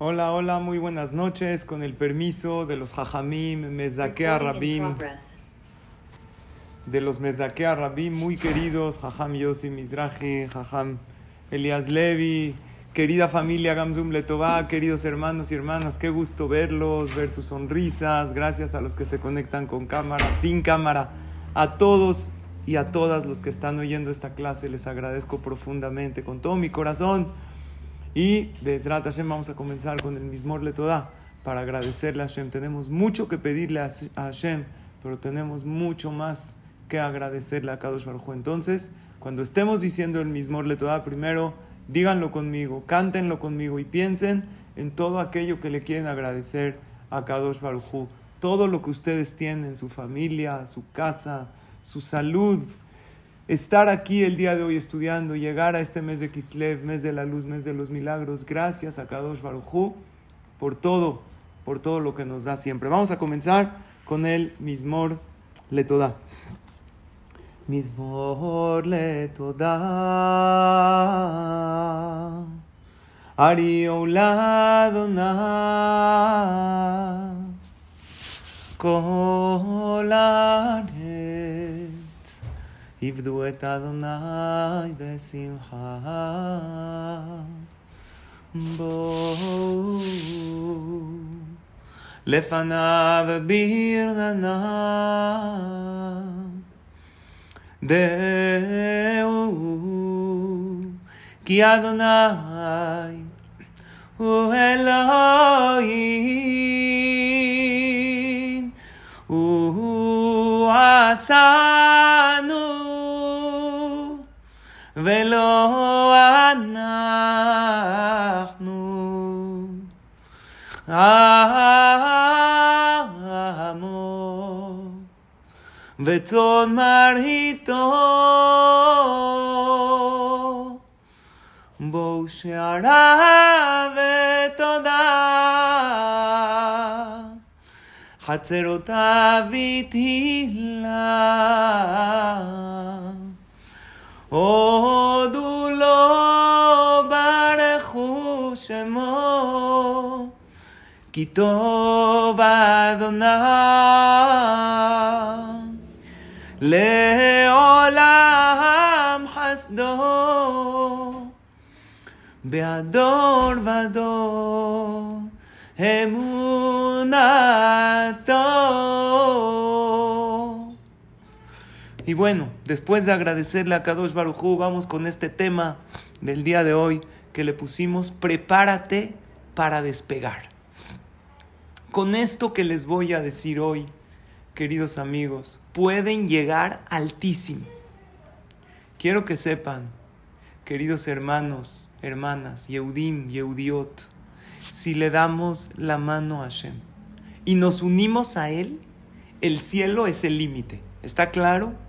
Hola, hola, muy buenas noches. Con el permiso de los Jajamim, Mezakea Rabim, de los Mezakea Rabim, muy queridos, Jajam Yossi Mizrahi, Jajam Elias Levi, querida familia Gamzum Letová, queridos hermanos y hermanas, qué gusto verlos, ver sus sonrisas. Gracias a los que se conectan con cámara, sin cámara, a todos y a todas los que están oyendo esta clase, les agradezco profundamente, con todo mi corazón. Y desde Hashem vamos a comenzar con el mismo Letodá para agradecerle a Hashem. Tenemos mucho que pedirle a Hashem, pero tenemos mucho más que agradecerle a Kadosh Entonces, cuando estemos diciendo el mismo Letodá, primero díganlo conmigo, cántenlo conmigo y piensen en todo aquello que le quieren agradecer a Kadosh Todo lo que ustedes tienen, su familia, su casa, su salud, estar aquí el día de hoy estudiando, llegar a este mes de Kislev, mes de la luz, mes de los milagros. Gracias a Kadosh Barujú por todo, por todo lo que nos da siempre. Vamos a comenzar con el Mismor Letodá. Mismor Letodá. Ari na עבדו את אדוני בשמחה. בואו לפניו ברננה. דעו כי אדוני הוא אלוהים. הוא עשנו ולא אנחנו. עמו וצאן מרעיתו בואו שערה ותודה חצרותיו הודו לו ברכו שמו כי טוב אדוני לעולם חסדו בהדור ודור אמונתו Y bueno, después de agradecerle a Kadosh Barujú, vamos con este tema del día de hoy que le pusimos, prepárate para despegar. Con esto que les voy a decir hoy, queridos amigos, pueden llegar altísimo. Quiero que sepan, queridos hermanos, hermanas, Yehudim, Yehudiot, si le damos la mano a Hashem y nos unimos a Él, el cielo es el límite. ¿Está claro?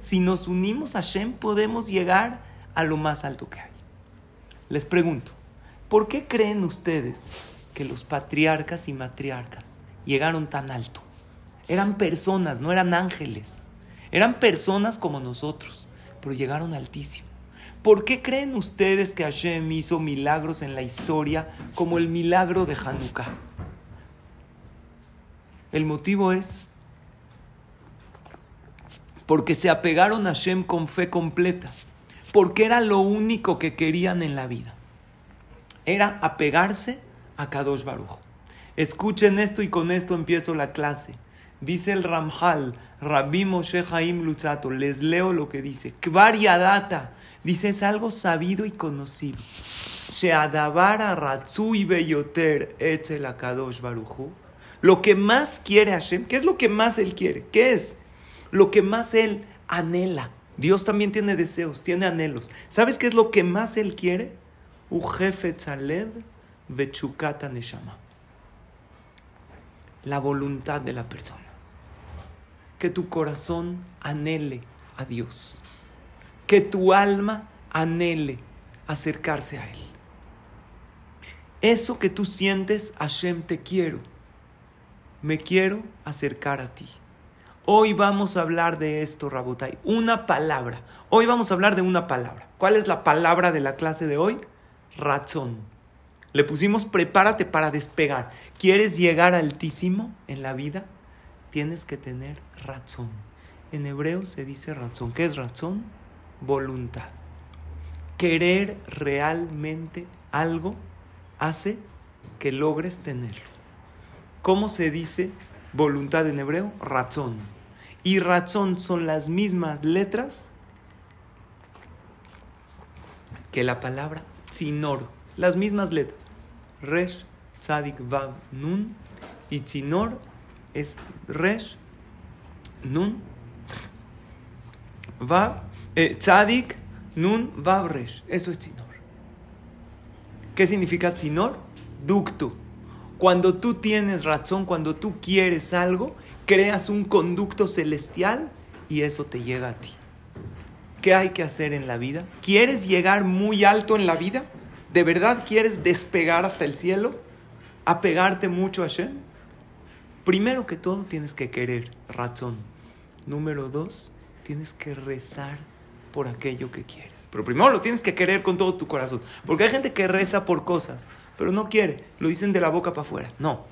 Si nos unimos a Shem, podemos llegar a lo más alto que hay. Les pregunto, ¿por qué creen ustedes que los patriarcas y matriarcas llegaron tan alto? Eran personas, no eran ángeles. Eran personas como nosotros, pero llegaron altísimo. ¿Por qué creen ustedes que Hashem hizo milagros en la historia como el milagro de Hanukkah? El motivo es porque se apegaron a Shem con fe completa, porque era lo único que querían en la vida. Era apegarse a Kadosh Baruch. Escuchen esto y con esto empiezo la clase. Dice el Ramjal, Rabbi Moshe Haim Luchato, les leo lo que dice. Kvariadata, dice es algo sabido y conocido. Sheadavara Ratzu y Beyoter Etzel Kadosh Baruchu. Lo que más quiere Hashem, ¿qué es lo que más él quiere? ¿Qué es? Lo que más Él anhela. Dios también tiene deseos, tiene anhelos. ¿Sabes qué es lo que más Él quiere? La voluntad de la persona. Que tu corazón anhele a Dios. Que tu alma anhele acercarse a Él. Eso que tú sientes, Hashem, te quiero. Me quiero acercar a ti. Hoy vamos a hablar de esto, Rabotai. Una palabra. Hoy vamos a hablar de una palabra. ¿Cuál es la palabra de la clase de hoy? Razón. Le pusimos prepárate para despegar. ¿Quieres llegar altísimo en la vida? Tienes que tener razón. En hebreo se dice razón. ¿Qué es razón? Voluntad. Querer realmente algo hace que logres tenerlo. ¿Cómo se dice voluntad en hebreo? Razón. Y razón son las mismas letras que la palabra tzinor. Las mismas letras. Resh, tzadik, vav, nun. Y tzinor es resh, nun, vav, eh, tzadik, nun, vav, resh. Eso es tzinor. ¿Qué significa tzinor? Ducto. Cuando tú tienes razón, cuando tú quieres algo, creas un conducto celestial y eso te llega a ti. ¿Qué hay que hacer en la vida? ¿Quieres llegar muy alto en la vida? ¿De verdad quieres despegar hasta el cielo? ¿Apegarte mucho a Hashem? Primero que todo tienes que querer razón. Número dos, tienes que rezar por aquello que quieres. Pero primero lo tienes que querer con todo tu corazón. Porque hay gente que reza por cosas, pero no quiere. Lo dicen de la boca para afuera. No.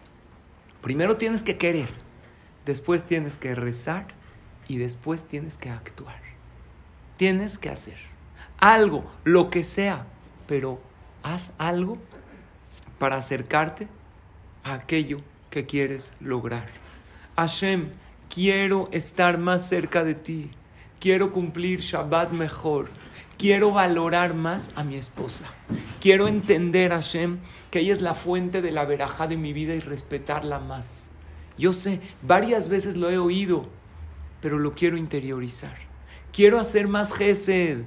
Primero tienes que querer. Después tienes que rezar y después tienes que actuar. Tienes que hacer algo, lo que sea, pero haz algo para acercarte a aquello que quieres lograr. Hashem, quiero estar más cerca de ti. Quiero cumplir Shabbat mejor. Quiero valorar más a mi esposa. Quiero entender, Hashem, que ella es la fuente de la veraja de mi vida y respetarla más. Yo sé, varias veces lo he oído, pero lo quiero interiorizar. Quiero hacer más gesed.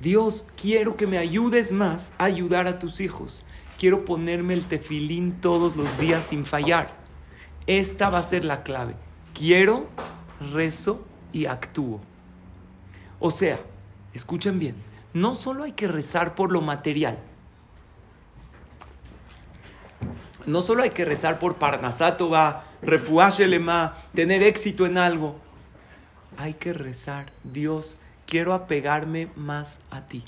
Dios, quiero que me ayudes más a ayudar a tus hijos. Quiero ponerme el tefilín todos los días sin fallar. Esta va a ser la clave. Quiero, rezo y actúo. O sea, escuchen bien, no solo hay que rezar por lo material, no solo hay que rezar por Parnasatova, Refuashelema, tener éxito en algo. Hay que rezar, Dios, quiero apegarme más a ti.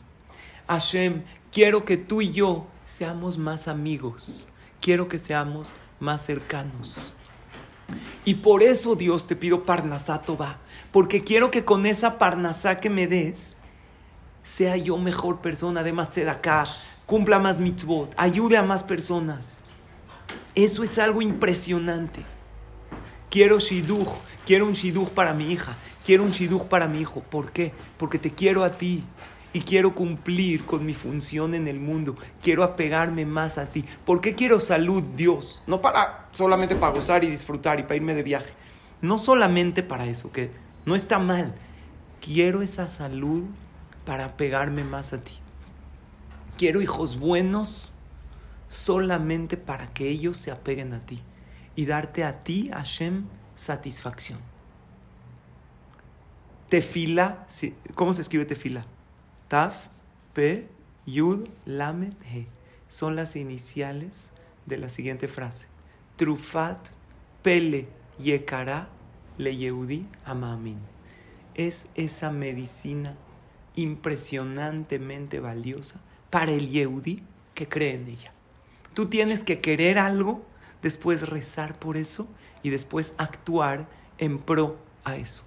Hashem, quiero que tú y yo seamos más amigos. Quiero que seamos más cercanos. Y por eso, Dios, te pido Parnasatova, porque quiero que con esa Parnasá que me des, sea yo mejor persona, de acá, cumpla más mitzvot, ayude a más personas. Eso es algo impresionante. Quiero shidduch, quiero un shidduch para mi hija, quiero un shidduch para mi hijo. ¿Por qué? Porque te quiero a ti y quiero cumplir con mi función en el mundo. Quiero apegarme más a ti. ¿Por qué quiero salud, Dios? No para solamente para gozar y disfrutar y para irme de viaje. No solamente para eso, que no está mal. Quiero esa salud para apegarme más a ti. Quiero hijos buenos solamente para que ellos se apeguen a ti y darte a ti, Hashem, satisfacción. Tefila, ¿cómo se escribe tefila? Taf, Pe, Yud, Lamed, He. Son las iniciales de la siguiente frase. Trufat, Pele, Yekara, Le Yehudi, Amamin. Es esa medicina impresionantemente valiosa para el Yehudi que cree en ella. Tú tienes que querer algo, después rezar por eso y después actuar en pro a eso.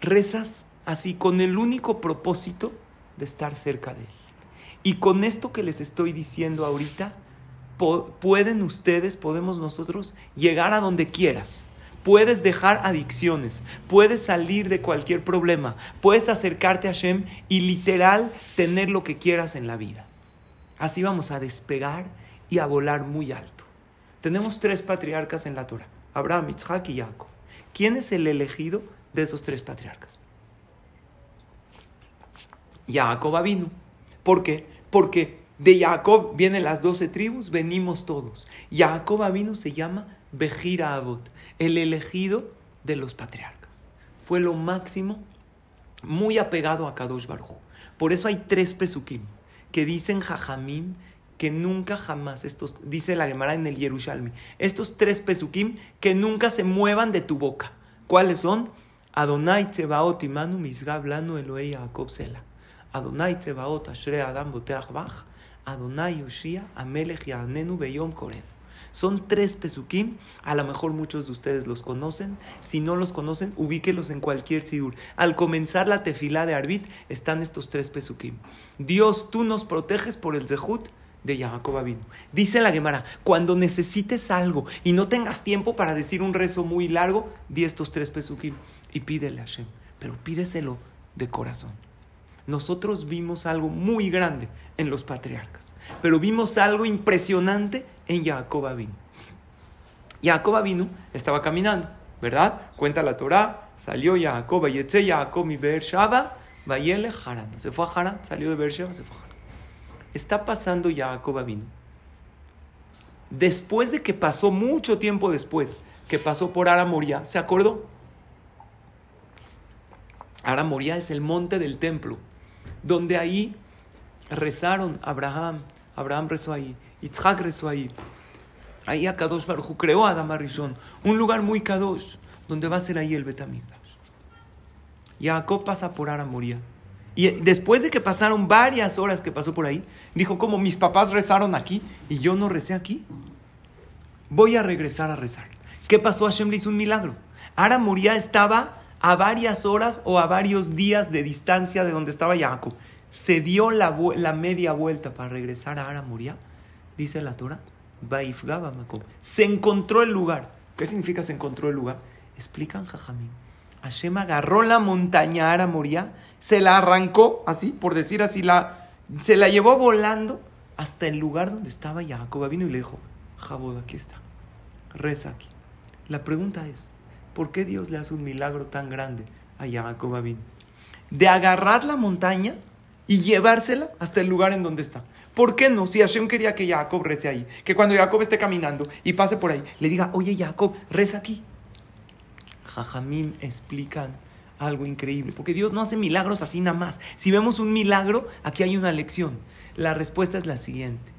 Rezas así con el único propósito de estar cerca de Él. Y con esto que les estoy diciendo ahorita, pueden ustedes, podemos nosotros llegar a donde quieras. Puedes dejar adicciones, puedes salir de cualquier problema, puedes acercarte a Shem y literal tener lo que quieras en la vida. Así vamos a despegar y a volar muy alto. Tenemos tres patriarcas en la Torah, Abraham, Isaac y Jacob. ¿Quién es el elegido de esos tres patriarcas? Jacob vino. ¿Por qué? Porque de Jacob vienen las doce tribus, venimos todos. Jacob vino se llama Bejira Abot, el elegido de los patriarcas. Fue lo máximo, muy apegado a Kadosh Baruj. Por eso hay tres pesukim que dicen Jajamim que nunca jamás, estos, dice la Gemara en el Yerushalmi, estos tres pesukim que nunca se muevan de tu boca. ¿Cuáles son? Adonai Tzebaot Imanu Misgab Lanu Eloei Jacob Sela. Adonai Tzebaot Ashre Adam Boteach Bach. Adonai Yoshia, Amelech Yanenu Beyom Koren. Son tres pesukim, a lo mejor muchos de ustedes los conocen, si no los conocen, ubíquelos en cualquier sidur. Al comenzar la tefilá de Arbit están estos tres pesukim. Dios, tú nos proteges por el zehut de Jacob vino. Dice la Gemara, cuando necesites algo y no tengas tiempo para decir un rezo muy largo, di estos tres pesukim y pídele a Hashem, pero pídeselo de corazón. Nosotros vimos algo muy grande en los patriarcas, pero vimos algo impresionante en Jacob vino. Jacob estaba caminando, ¿verdad? Cuenta la Torah, salió Jacob, y Jacob y Beersheba, Vayele Haran. Se fue a Haran, salió de Beersheba, se fue a Haran está pasando Jacob vino. Después de que pasó mucho tiempo después, que pasó por Aramoría, ¿se acordó? Aramoría es el monte del templo, donde ahí rezaron Abraham, Abraham rezó ahí, Isaac rezó ahí. Ahí a Kadosh Baruj creó a Adam un lugar muy Kadosh, donde va a ser ahí el Betamigdash. Jacob pasa por Aramoría y después de que pasaron varias horas que pasó por ahí, dijo, como mis papás rezaron aquí y yo no recé aquí, voy a regresar a rezar. ¿Qué pasó? Hashem le hizo un milagro. Ara Moría estaba a varias horas o a varios días de distancia de donde estaba Jacob. Se dio la, media vuelta para regresar a Ara Moría, dice la Torah. Se encontró el lugar. ¿Qué significa se encontró el lugar? Explican Jajamín. Hashem agarró la montaña Ara Moría se la arrancó, así, por decir así, la, se la llevó volando hasta el lugar donde estaba Jacob. Vino y le dijo, Jabod, aquí está, reza aquí. La pregunta es, ¿por qué Dios le hace un milagro tan grande a Jacob vino? De agarrar la montaña y llevársela hasta el lugar en donde está. ¿Por qué no? Si Hashem quería que Jacob rece ahí, que cuando Jacob esté caminando y pase por ahí, le diga, oye Jacob, reza aquí. Jajamín explican algo increíble, porque Dios no hace milagros así nada más. Si vemos un milagro, aquí hay una lección. La respuesta es la siguiente.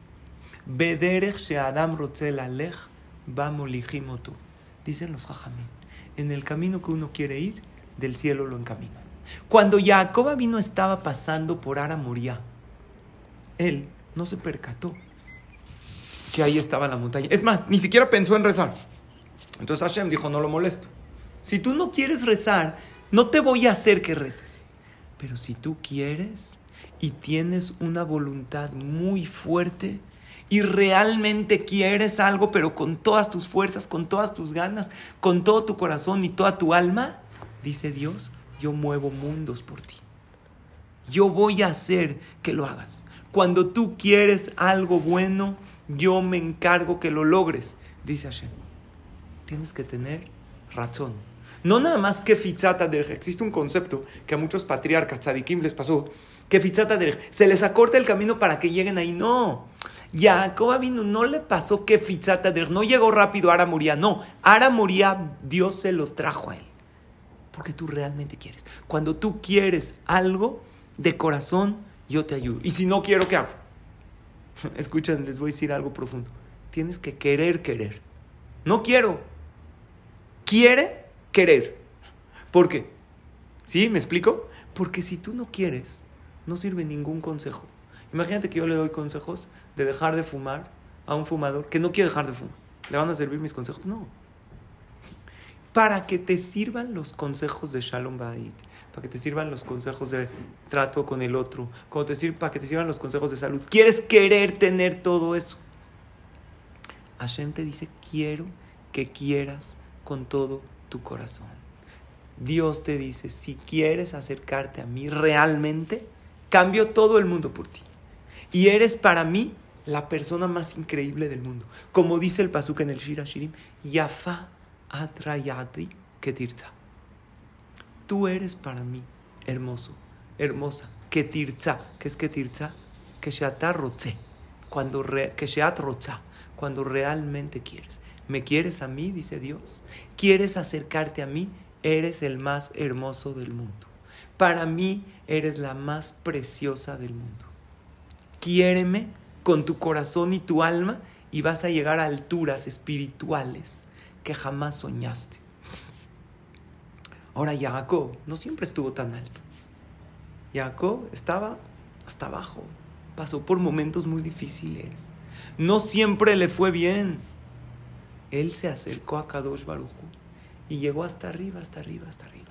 Adam Dicen los jajamín. En el camino que uno quiere ir, del cielo lo encamina. Cuando Jacob vino estaba pasando por Aramoría, él no se percató que ahí estaba la montaña. Es más, ni siquiera pensó en rezar. Entonces Hashem dijo, no lo molesto. Si tú no quieres rezar, no te voy a hacer que reces. Pero si tú quieres y tienes una voluntad muy fuerte y realmente quieres algo, pero con todas tus fuerzas, con todas tus ganas, con todo tu corazón y toda tu alma, dice Dios, yo muevo mundos por ti. Yo voy a hacer que lo hagas. Cuando tú quieres algo bueno, yo me encargo que lo logres, dice Hashem. Tienes que tener razón no nada más que fitzata derech. Existe un concepto que a muchos patriarcas, tzadikim, les pasó. Que fitzata derech. Se les acorta el camino para que lleguen ahí. No. Jacob vino, no le pasó que fitzata derech. No llegó rápido Ara moría. No. Ara moría, Dios se lo trajo a él. Porque tú realmente quieres. Cuando tú quieres algo de corazón, yo te ayudo. Y si no quiero, ¿qué hago? Escuchen, les voy a decir algo profundo. Tienes que querer querer. No quiero. Quiere querer. ¿Por qué? ¿Sí? ¿Me explico? Porque si tú no quieres, no sirve ningún consejo. Imagínate que yo le doy consejos de dejar de fumar a un fumador que no quiere dejar de fumar. ¿Le van a servir mis consejos? No. Para que te sirvan los consejos de Shalom Bait, para que te sirvan los consejos de trato con el otro, te para que te sirvan los consejos de salud. ¿Quieres querer tener todo eso? Hashem te dice, quiero que quieras con todo tu corazón. Dios te dice, si quieres acercarte a mí realmente, cambio todo el mundo por ti. Y eres para mí la persona más increíble del mundo. Como dice el pasuk en el Shira Shirim, Yafa atrayati ketirza. Tú eres para mí hermoso, hermosa, ketirza. ¿Qué es ketirza? Que se cuando re, que cuando realmente quieres. ¿Me quieres a mí? Dice Dios. ¿Quieres acercarte a mí? Eres el más hermoso del mundo. Para mí eres la más preciosa del mundo. Quiéreme con tu corazón y tu alma y vas a llegar a alturas espirituales que jamás soñaste. Ahora Jacob no siempre estuvo tan alto. Jacob estaba hasta abajo. pasó por momentos muy difíciles. No siempre le fue bien. Él se acercó a Kadosh Baruj y llegó hasta arriba, hasta arriba, hasta arriba.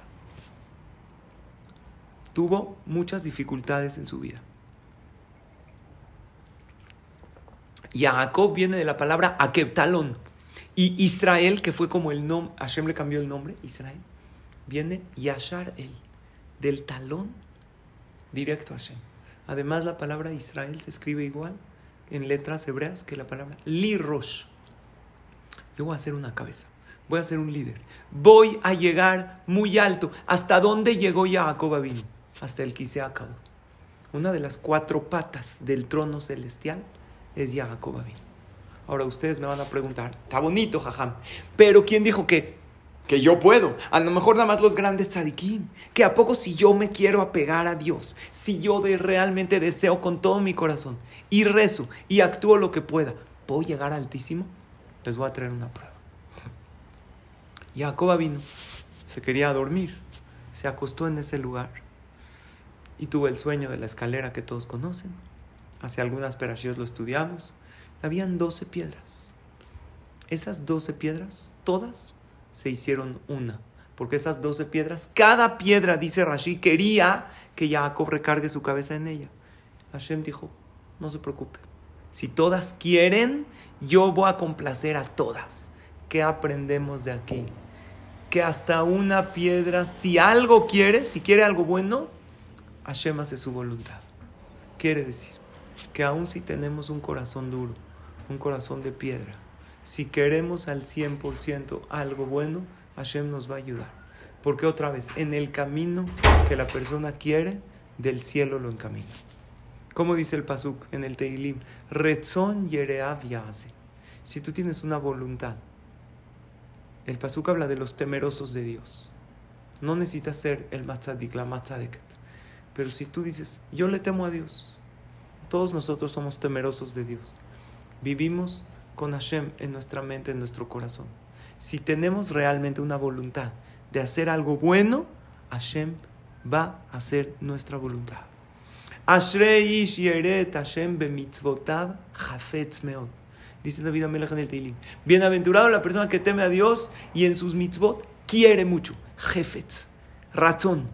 Tuvo muchas dificultades en su vida. Jacob viene de la palabra Akebtalón. Y Israel, que fue como el nombre, Hashem le cambió el nombre, Israel, viene Yashar el, del talón directo a Hashem. Además, la palabra Israel se escribe igual en letras hebreas que la palabra Lirosh. Yo voy a hacer una cabeza, voy a ser un líder, voy a llegar muy alto. ¿Hasta dónde llegó Jacob vino? Hasta el acabó. Una de las cuatro patas del trono celestial es Jacob vino. Ahora ustedes me van a preguntar, está bonito, jajam, pero ¿quién dijo que, que yo puedo? A lo mejor nada más los grandes tzadikim. Que a poco si yo me quiero apegar a Dios, si yo de, realmente deseo con todo mi corazón y rezo y actúo lo que pueda, ¿puedo llegar altísimo? Les voy a traer una prueba. Jacob vino, se quería dormir, se acostó en ese lugar y tuvo el sueño de la escalera que todos conocen. Hace algunas operaciones lo estudiamos habían doce piedras. Esas doce piedras, todas se hicieron una. Porque esas doce piedras, cada piedra, dice Rashi, quería que Jacob recargue su cabeza en ella. Hashem dijo, no se preocupe. Si todas quieren, yo voy a complacer a todas. ¿Qué aprendemos de aquí? Que hasta una piedra, si algo quiere, si quiere algo bueno, Hashem hace su voluntad. Quiere decir que aun si tenemos un corazón duro, un corazón de piedra. Si queremos al 100% algo bueno, Hashem nos va a ayudar. Porque otra vez, en el camino que la persona quiere, del cielo lo encamina. Como dice el Pasuk en el Teilim, Retzon Yereav Yase. Si tú tienes una voluntad, el Pasuk habla de los temerosos de Dios. No necesitas ser el Matzadik, la Matzadeket. Pero si tú dices, yo le temo a Dios, todos nosotros somos temerosos de Dios vivimos con Hashem en nuestra mente, en nuestro corazón. Si tenemos realmente una voluntad de hacer algo bueno, Hashem va a hacer nuestra voluntad. Hashem Dice David Amelech en el Teilim. Bienaventurado la persona que teme a Dios y en sus mitzvot quiere mucho. Jefetz, razón.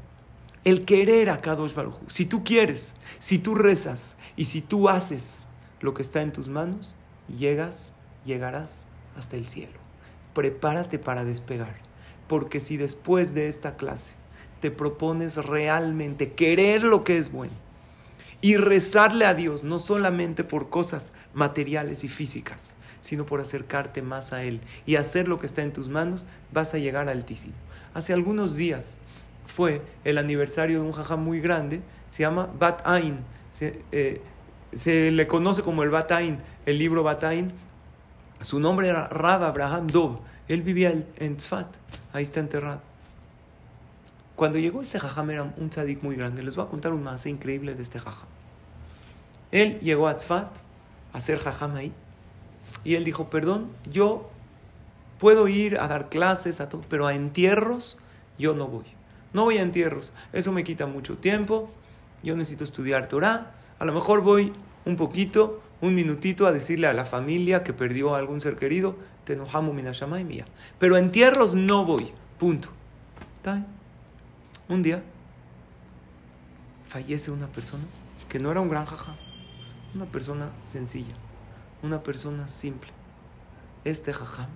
El querer a Kadosh Baruj. Si tú quieres, si tú rezas y si tú haces lo que está en tus manos, llegas, llegarás hasta el cielo. Prepárate para despegar, porque si después de esta clase te propones realmente querer lo que es bueno y rezarle a Dios, no solamente por cosas materiales y físicas, sino por acercarte más a Él y hacer lo que está en tus manos, vas a llegar altísimo. Hace algunos días fue el aniversario de un jajá muy grande, se llama Bat Ain. Eh, se le conoce como el Batain, el libro Batain. Su nombre era Rab Abraham Dov. Él vivía en Tzfat, ahí está enterrado. Cuando llegó este jajam era un tzadik muy grande. Les voy a contar un más increíble de este jajam. Él llegó a Tzfat a hacer jajam ahí. Y él dijo, perdón, yo puedo ir a dar clases, a todo, pero a entierros yo no voy. No voy a entierros. Eso me quita mucho tiempo. Yo necesito estudiar Torah a lo mejor voy un poquito, un minutito a decirle a la familia que perdió a algún ser querido, te enojamos y mía. Pero a entierros no voy, punto. Un día fallece una persona que no era un gran jaja, una persona sencilla, una persona simple. Este jajam,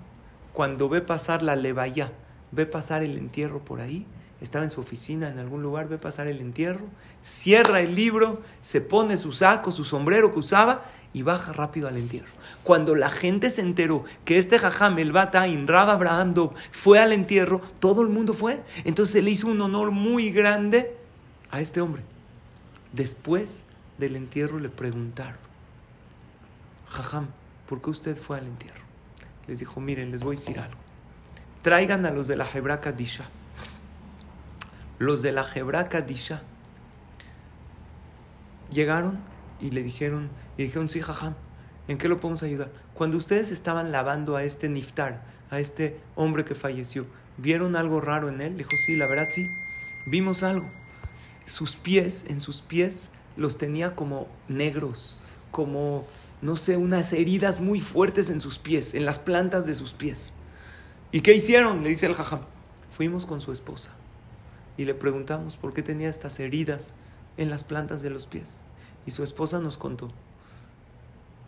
cuando ve pasar la levaya, ve pasar el entierro por ahí, estaba en su oficina en algún lugar, ve pasar el entierro, cierra el libro, se pone su saco, su sombrero que usaba y baja rápido al entierro. Cuando la gente se enteró que este jajam, el Batain, Rab Abraham fue al entierro, todo el mundo fue. Entonces le hizo un honor muy grande a este hombre. Después del entierro le preguntaron, jajam, ¿por qué usted fue al entierro? Les dijo, miren, les voy a decir algo. Traigan a los de la Hebra Kadisha los de la Hebra Kadisha llegaron y le dijeron, y dijeron, sí, jajam, ¿en qué lo podemos ayudar? Cuando ustedes estaban lavando a este Niftar, a este hombre que falleció, ¿vieron algo raro en él? Dijo, sí, la verdad sí, vimos algo. Sus pies, en sus pies los tenía como negros, como, no sé, unas heridas muy fuertes en sus pies, en las plantas de sus pies. ¿Y qué hicieron? Le dice el jajam. Fuimos con su esposa y le preguntamos por qué tenía estas heridas en las plantas de los pies. Y su esposa nos contó.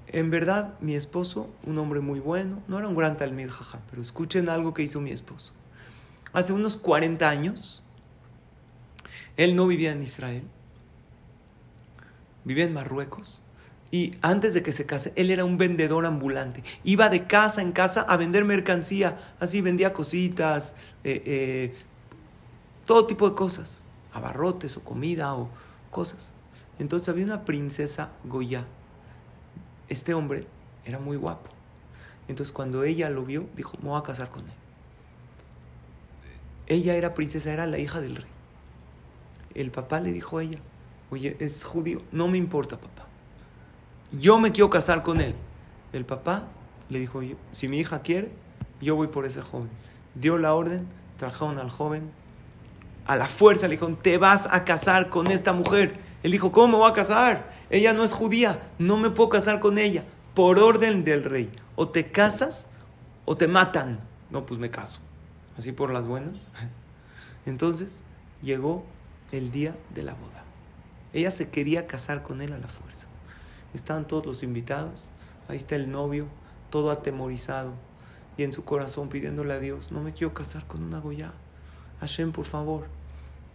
En verdad, mi esposo, un hombre muy bueno, no era un gran talmid jajam, pero escuchen algo que hizo mi esposo. Hace unos 40 años, él no vivía en Israel, vivía en Marruecos. Y antes de que se case, él era un vendedor ambulante. Iba de casa en casa a vender mercancía. Así vendía cositas, eh, eh, todo tipo de cosas. Abarrotes o comida o cosas. Entonces había una princesa Goya. Este hombre era muy guapo. Entonces cuando ella lo vio, dijo, me voy a casar con él. Ella era princesa, era la hija del rey. El papá le dijo a ella, oye, es judío, no me importa papá. Yo me quiero casar con él. El papá le dijo, si mi hija quiere, yo voy por ese joven. Dio la orden, trajeron al joven. A la fuerza le dijeron, te vas a casar con esta mujer. Él dijo, ¿cómo me voy a casar? Ella no es judía, no me puedo casar con ella. Por orden del rey. O te casas o te matan. No, pues me caso así por las buenas. Entonces llegó el día de la boda. Ella se quería casar con él a la fuerza. Estaban todos los invitados, ahí está el novio, todo atemorizado y en su corazón pidiéndole a Dios, no me quiero casar con una Goya. Hashem, por favor.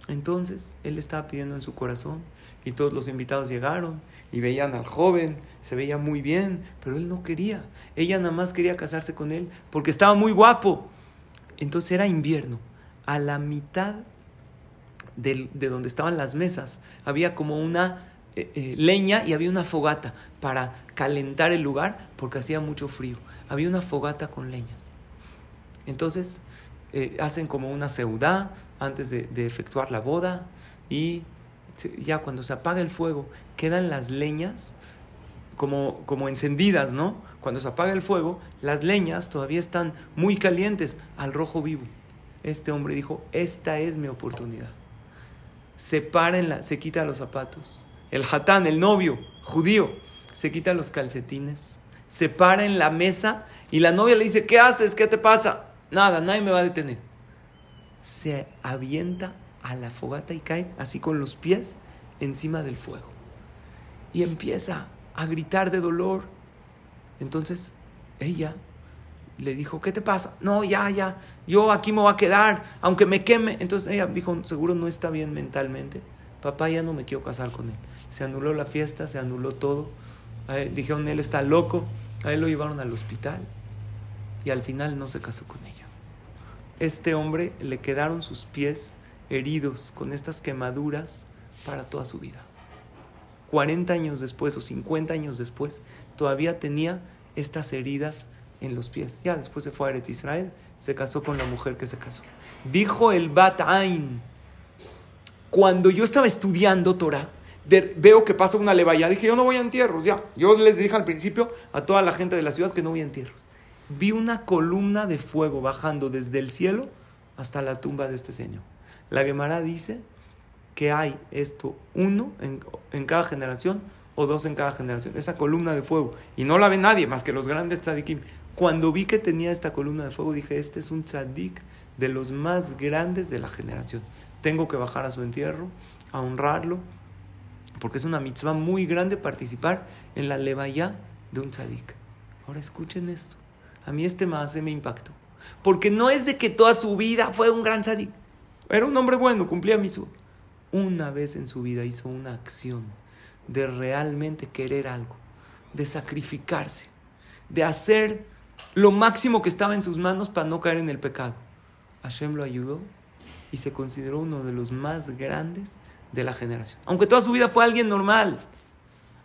Entonces él estaba pidiendo en su corazón y todos los invitados llegaron y veían al joven, se veía muy bien, pero él no quería. Ella nada más quería casarse con él porque estaba muy guapo. Entonces era invierno. A la mitad de, donde estaban las mesas había como una eh, eh, leña y había una fogata para calentar el lugar porque hacía mucho frío. Había una fogata con leñas. Entonces eh, hacen como una seudá antes de, efectuar la boda y ya cuando se apaga el fuego quedan las leñas como, como encendidas, ¿no? Cuando se apaga el fuego, las leñas todavía están muy calientes al rojo vivo. Este hombre dijo, esta es mi oportunidad. Se para en la, se quita los zapatos. El hatán, el novio judío, se quita los calcetines, se para en la mesa y la novia le dice, ¿qué haces? ¿Qué te pasa? Nada, nadie me va a detener. Se avienta a la fogata y cae así con los pies encima del fuego. Y empieza a gritar de dolor. Entonces ella le dijo, ¿qué te pasa? No, ya, ya, yo aquí me voy a quedar, aunque me queme. Entonces ella dijo, seguro no está bien mentalmente. Papá ya no me quiero casar con él. Se anuló la fiesta, se anuló todo. dijeron, él está loco. A él lo llevaron al hospital y al final no se casó con ella. Este hombre le quedaron sus pies heridos con estas quemaduras para toda su vida. 40 años después o 50 años después, todavía tenía estas heridas en los pies. Ya después se fue a Eretz Israel, se casó con la mujer que se casó. Dijo el Bat Ain, cuando yo estaba estudiando Torah, veo que pasa una levaya, dije, yo no voy a entierros, ya. Yo les dije al principio a toda la gente de la ciudad que no voy a entierros. Vi una columna de fuego bajando desde el cielo hasta la tumba de este señor. La Gemara dice que hay esto, uno en, cada generación o dos en cada generación, esa columna de fuego. Y no la ve nadie más que los grandes tzadikim. Cuando vi que tenía esta columna de fuego, dije, este es un tzadik de los más grandes de la generación. Tengo que bajar a su entierro, a honrarlo, porque es una mitzvah muy grande participar en la levaya de un tzadik. Ahora escuchen esto. A mí este más me impactó. Porque no es de que toda su vida fue un gran tzadik. Era un hombre bueno, cumplía mi su una vez en su vida hizo una acción de realmente querer algo, de sacrificarse, de hacer lo máximo que estaba en sus manos para no caer en el pecado. Hashem lo ayudó y se consideró uno de los más grandes de la generación. Aunque toda su vida fue alguien normal.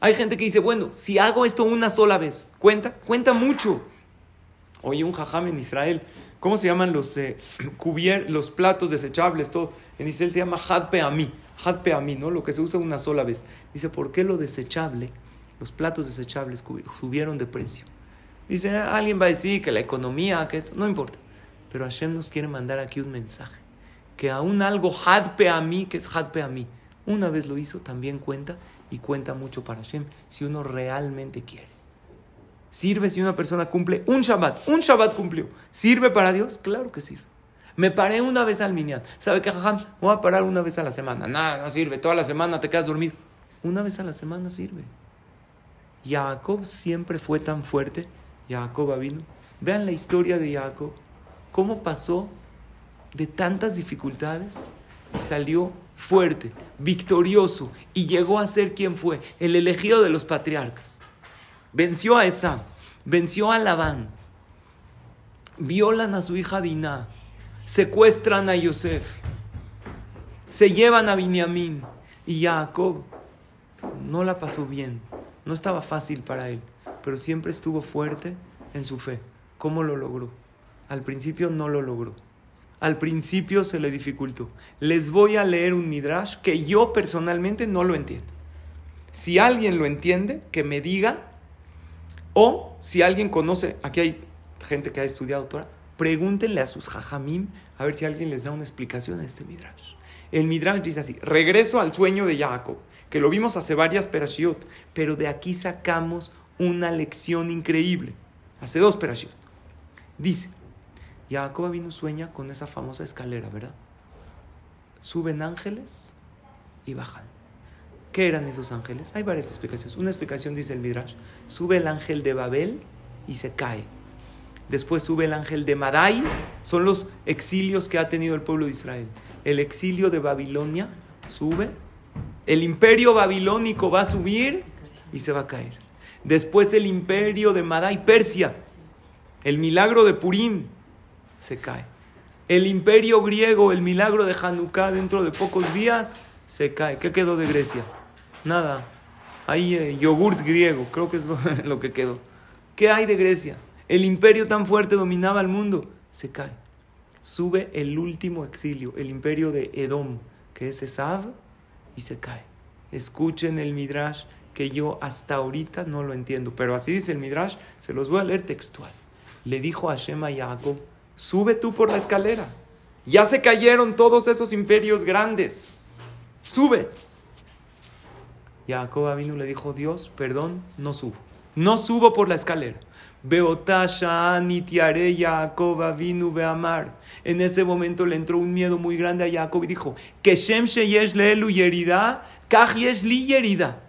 Hay gente que dice, bueno, si hago esto una sola vez, ¿cuenta? Cuenta mucho. Oye, un jajam en Israel, ¿cómo se llaman los, eh, los platos desechables? Todo en Israel se llama hadpe ami, hadpe ami, ¿no? Lo que se usa una sola vez. Dice, ¿por qué lo desechable, los platos desechables subieron de precio? Dice, alguien va a decir que la economía, que esto, no importa. Pero Hashem nos quiere mandar aquí un mensaje. Que aún algo hadpe ami, que es hadpe ami, una vez lo hizo, también cuenta y cuenta mucho para Hashem si uno realmente quiere. ¿Sirve si una persona cumple un Shabbat? Un Shabbat cumplió. ¿Sirve para Dios? Claro que sirve. Me paré una vez al Minyan. ¿Sabe qué, Jajam? Voy a parar una vez a la semana. Nada, no sirve. Toda la semana te quedas dormido. Una vez a la semana sirve. Jacob siempre fue tan fuerte. Jacob vino. Vean la historia de Jacob. Cómo pasó de tantas dificultades y salió fuerte, victorioso y llegó a ser quien fue, el elegido de los patriarcas. Venció a Esa, venció a Labán, violan a su hija Dinah, secuestran a Yosef, se llevan a Binyamin y Jacob no la pasó bien, no estaba fácil para él, pero siempre estuvo fuerte en su fe. ¿Cómo lo logró? Al principio no lo logró. Al principio se le dificultó. Les voy a leer un midrash que yo personalmente no lo entiendo. Si alguien lo entiende, que me diga. O si alguien conoce, aquí hay gente que ha estudiado Torah, pregúntenle a sus jajamim a ver si alguien les da una explicación a este midrash. El midrash dice así: regreso al sueño de Jacob, que lo vimos hace varias perashiot, pero de aquí sacamos una lección increíble. Hace dos perashiot. Dice: Jacob vino sueña con esa famosa escalera, ¿verdad? Suben ángeles y bajan. ¿Qué eran esos ángeles? Hay varias explicaciones. Una explicación dice el Midrash, sube el ángel de Babel y se cae. Después sube el ángel de Madai, son los exilios que ha tenido el pueblo de Israel. El exilio de Babilonia sube, el imperio babilónico va a subir y se va a caer. Después el imperio de Madai, Persia, el milagro de Purim, se cae. El imperio griego, el milagro de Hanukkah dentro de pocos días, se cae. ¿Qué quedó de Grecia? Nada. Hay eh, yogurt griego, creo que es lo, que quedó. ¿Qué hay de Grecia? El imperio tan fuerte dominaba el mundo, se cae. Sube el último exilio, el imperio de Edom, que es Esav, y se cae. Escuchen el Midrash, que yo hasta ahorita no lo entiendo, pero así dice el Midrash, se los voy a leer textual. Le dijo a Shema Yaakov, Sube tú por la escalera. Ya se cayeron todos esos imperios grandes. Sube. Jacob vino y le dijo, Dios, perdón, no subo. No subo por la escalera. Beotasha nitiare Jacob vino beamar. En ese momento le entró un miedo muy grande a Jacob y dijo, que Shem sheyesh leelu yerida, li yerida.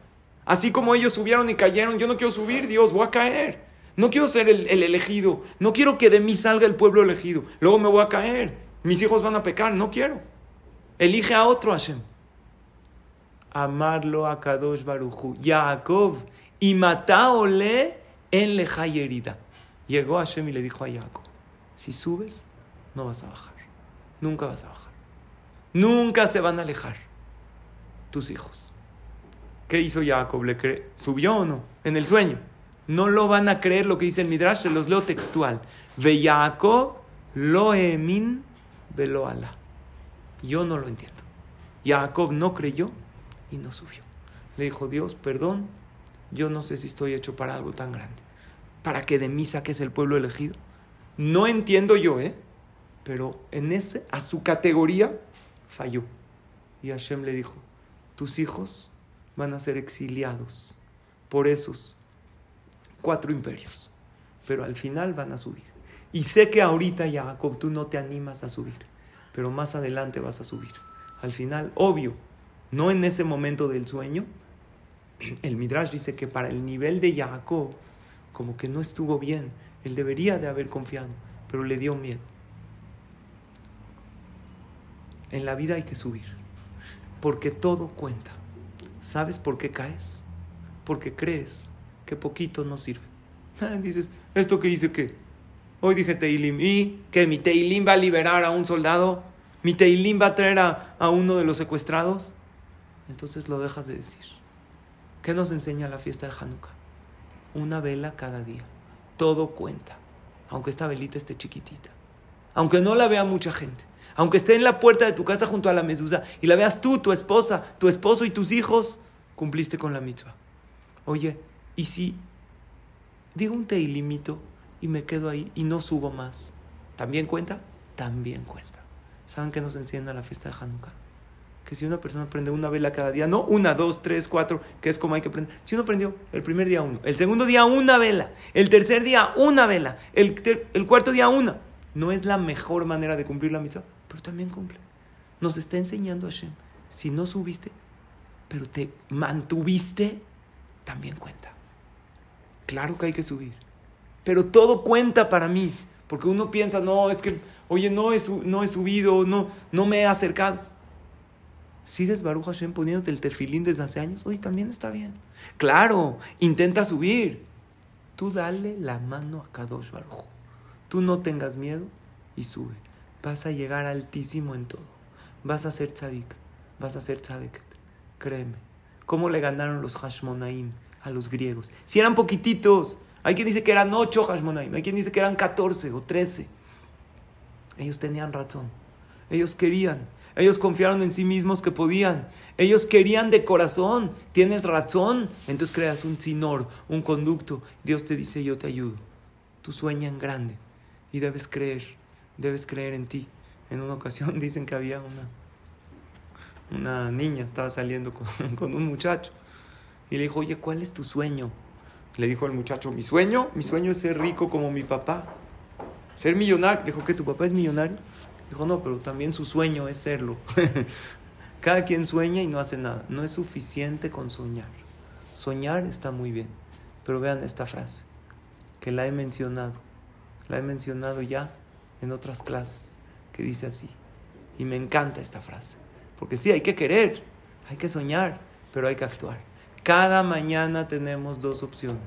Así como ellos subieron y cayeron, yo no quiero subir, Dios, voy a caer. No quiero ser el, elegido. No quiero que de mí salga el pueblo elegido. Luego me voy a caer. Mis hijos van a pecar. No quiero. Elige a otro Hashem. Amarlo a Kadosh Baruchu. Yaakov. Y mataole en herida. Llegó Hashem y le dijo a Jacob: Si subes, no vas a bajar. Nunca vas a bajar. Nunca se van a alejar tus hijos. ¿Qué hizo Jacob? ¿Le ¿Subió o no? En el sueño. No lo van a creer lo que dice el Midrash, se los leo textual. Ve Jacob lo emin velo Yo no lo entiendo. Jacob no creyó no subió. Le dijo, Dios, perdón, yo no sé si estoy hecho para algo tan grande. Para que de mí saques el pueblo elegido. No entiendo yo, ¿eh? Pero en ese, a su categoría, falló. Y Hashem le dijo, tus hijos van a ser exiliados por esos cuatro imperios, pero al final van a subir. Y sé que ahorita, Jacob, tú no te animas a subir, pero más adelante vas a subir. Al final, obvio, no en ese momento del sueño, el Midrash dice que para el nivel de Jacob, como que no estuvo bien, él debería de haber confiado, pero le dio miedo. En la vida hay que subir, porque todo cuenta. ¿Sabes por qué caes? Porque crees que poquito no sirve. Dices, ¿esto qué dice qué? Hoy dije Teilim, ¿y que mi Teilim va a liberar a un soldado? ¿Mi Teilim va a traer a, a uno de los secuestrados? Entonces lo dejas de decir. ¿Qué nos enseña la fiesta de Hanukkah? Una vela cada día. Todo cuenta. Aunque esta velita esté chiquitita. Aunque no la vea mucha gente. Aunque esté en la puerta de tu casa junto a la mezuzá y la veas tú, tu esposa, tu esposo y tus hijos, cumpliste con la mitzvah. Oye, y si digo un teilimito y me quedo ahí y no subo más, ¿también cuenta? También cuenta. ¿Saben qué nos encienda la fiesta de Hanukkah? Que si una persona prende una vela cada día, no una, dos, tres, cuatro, que es como hay que prender. Si uno prendió el primer día uno, el segundo día una vela, el tercer día una vela, el, el cuarto día una, no es la mejor manera de cumplir la misa, pero también cumple. Nos está enseñando Hashem. Si no subiste, pero te mantuviste, también cuenta. Claro que hay que subir. Pero todo cuenta para mí. Porque uno piensa, no, es que, oye, no he, no he subido, no, no me he acercado. ¿Sigues Baruch Hashem poniéndote el terfilín desde hace años? Oye, también está bien. Claro, intenta subir. Tú dale la mano a Kadosh Baruch. Tú no tengas miedo y sube. Vas a llegar altísimo en todo. Vas a ser tzadik. Vas a ser tzadeket. Créeme. ¿Cómo le ganaron los Hashmonaim a los griegos? Si eran poquititos. Hay quien dice que eran ocho Hashmonaim. Hay quien dice que eran catorce o trece. Ellos tenían razón. Ellos querían. Ellos confiaron en sí mismos que podían. Ellos querían de corazón. Tienes razón. Entonces creas un sinor, un conducto. Dios te dice, yo te ayudo. Tú sueña en grande y debes creer, debes creer en ti. En una ocasión dicen que había una, una niña, estaba saliendo con, un muchacho y le dijo, oye, ¿cuál es tu sueño? Le dijo al muchacho, mi sueño, mi sueño es ser rico como mi papá, ser millonario. Le dijo, ¿que tu papá es millonario? Dijo, no, pero también su sueño es serlo. Cada quien sueña y no hace nada. No es suficiente con soñar. Soñar está muy bien. Pero vean esta frase, que la he mencionado la he mencionado ya en otras clases, que dice así. Y me encanta esta frase. Porque sí, hay que querer, hay que soñar, pero hay que actuar. Cada mañana tenemos dos opciones.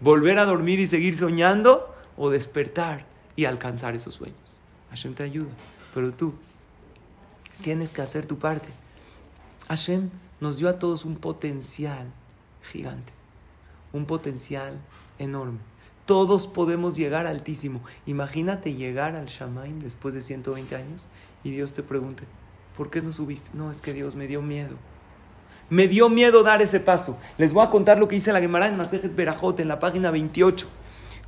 Volver a dormir y seguir soñando o despertar y alcanzar esos sueños. Hashem te ayuda, pero tú tienes que hacer tu parte. Hashem nos dio a todos un potencial gigante, un potencial enorme. Todos podemos llegar altísimo. Imagínate llegar al Shamaim después de 120 años y Dios te pregunte, ¿por qué no subiste? No, es que Dios me dio miedo. Me dio miedo dar ese paso. Les voy a contar lo que dice la Gemara en Masejet Berajot, en la página 28.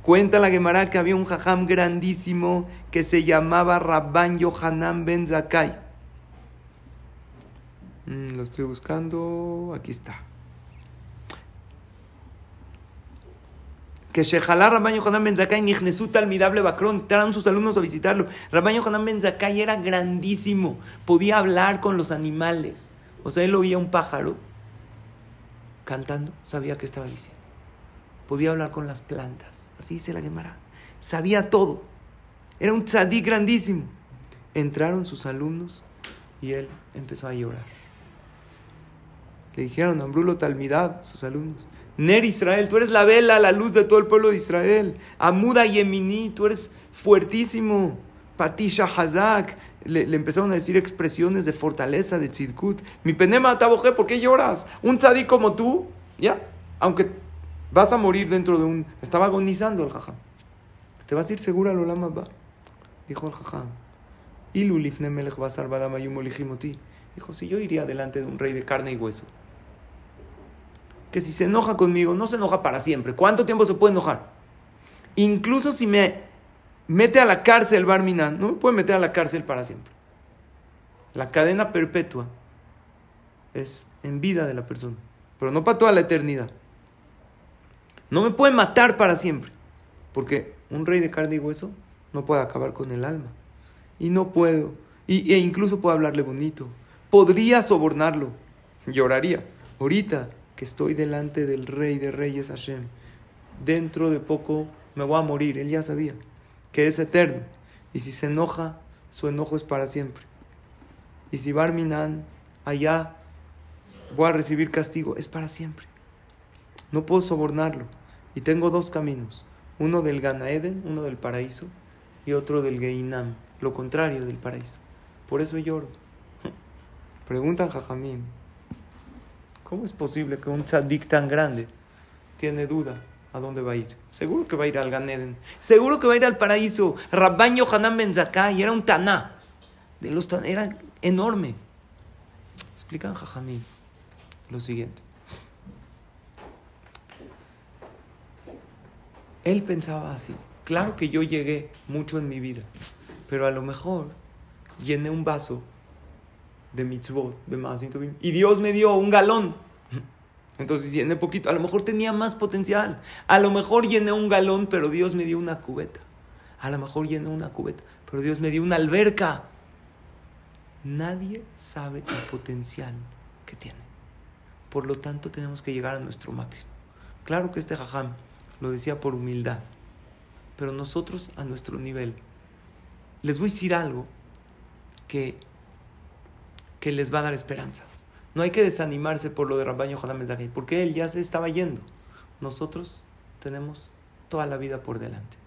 Cuenta la Gemara que había un jajam grandísimo que se llamaba Rabban Yohanan Ben Zakai. Mm, lo estoy buscando. Aquí está. que Shejalá Rabban Yohanan Ben Zakai Nijnesut Talmidable Bacrón, entraron sus alumnos a visitarlo. Rabban Yohanan Ben Zakai era grandísimo, podía hablar con los animales. O sea, él oía un pájaro cantando, sabía qué estaba diciendo. Podía hablar con las plantas, así dice la Gemara. Sabía todo. Era un tzadí grandísimo. Entraron sus alumnos y él empezó a llorar. Le dijeron, Ambrulo Talmidab, sus alumnos, Ner Israel, tú eres la vela, la luz de todo el pueblo de Israel. Amuda Yemini, tú eres fuertísimo. Patisha Hazak, le, empezaron a decir expresiones de fortaleza, de tzidkut. Mi penema taboje, ¿por qué lloras? Un tzadí como tú, ya, aunque vas a morir dentro de un... Estaba agonizando el jajam. ¿Te vas a ir seguro al Olama va? Dijo el jajam. Dijo, si yo iría delante de un rey de carne y hueso que si se enoja conmigo, no se enoja para siempre. ¿Cuánto tiempo se puede enojar? Incluso si me mete a la cárcel Barminan, no me puede meter a la cárcel para siempre. La cadena perpetua es en vida de la persona, pero no para toda la eternidad. No me puede matar para siempre, porque un rey de carne y hueso no puede acabar con el alma. Y no puedo, y, e incluso puedo hablarle bonito. Podría sobornarlo, lloraría. Ahorita que estoy delante del Rey de Reyes Hashem. Dentro de poco me voy a morir. Él ya sabía que es eterno. Y si se enoja, su enojo es para siempre. Y si Barminan, allá voy a recibir castigo, es para siempre. No puedo sobornarlo. Y tengo dos caminos. Uno del Ganaeden, uno del paraíso, y otro del Geinam, lo contrario del paraíso. Por eso lloro. Preguntan Jajamim. ¿Cómo es posible que un tzadik tan grande tiene duda a dónde va a ir? Seguro que va a ir al Ganeden. Seguro que va a ir al paraíso. Rabban Yohanan Ben y era un taná. De los era enorme. Explican Jajamín lo siguiente. Él pensaba así. Claro que yo llegué mucho en mi vida, pero a lo mejor llené un vaso de mitzvot, de Tovim, y Dios me dio un galón. Entonces llené poquito. A lo mejor tenía más potencial. A lo mejor llené un galón, pero Dios me dio una cubeta. A lo mejor llené una cubeta, pero Dios me dio una alberca. Nadie sabe el potencial que tiene. Por lo tanto, tenemos que llegar a nuestro máximo. Claro que este jajam lo decía por humildad, pero nosotros a nuestro nivel. Les voy a decir algo que, que les va a dar esperanza. No hay que desanimarse por lo de Rabban Yohanan porque él ya se estaba yendo. Nosotros tenemos toda la vida por delante.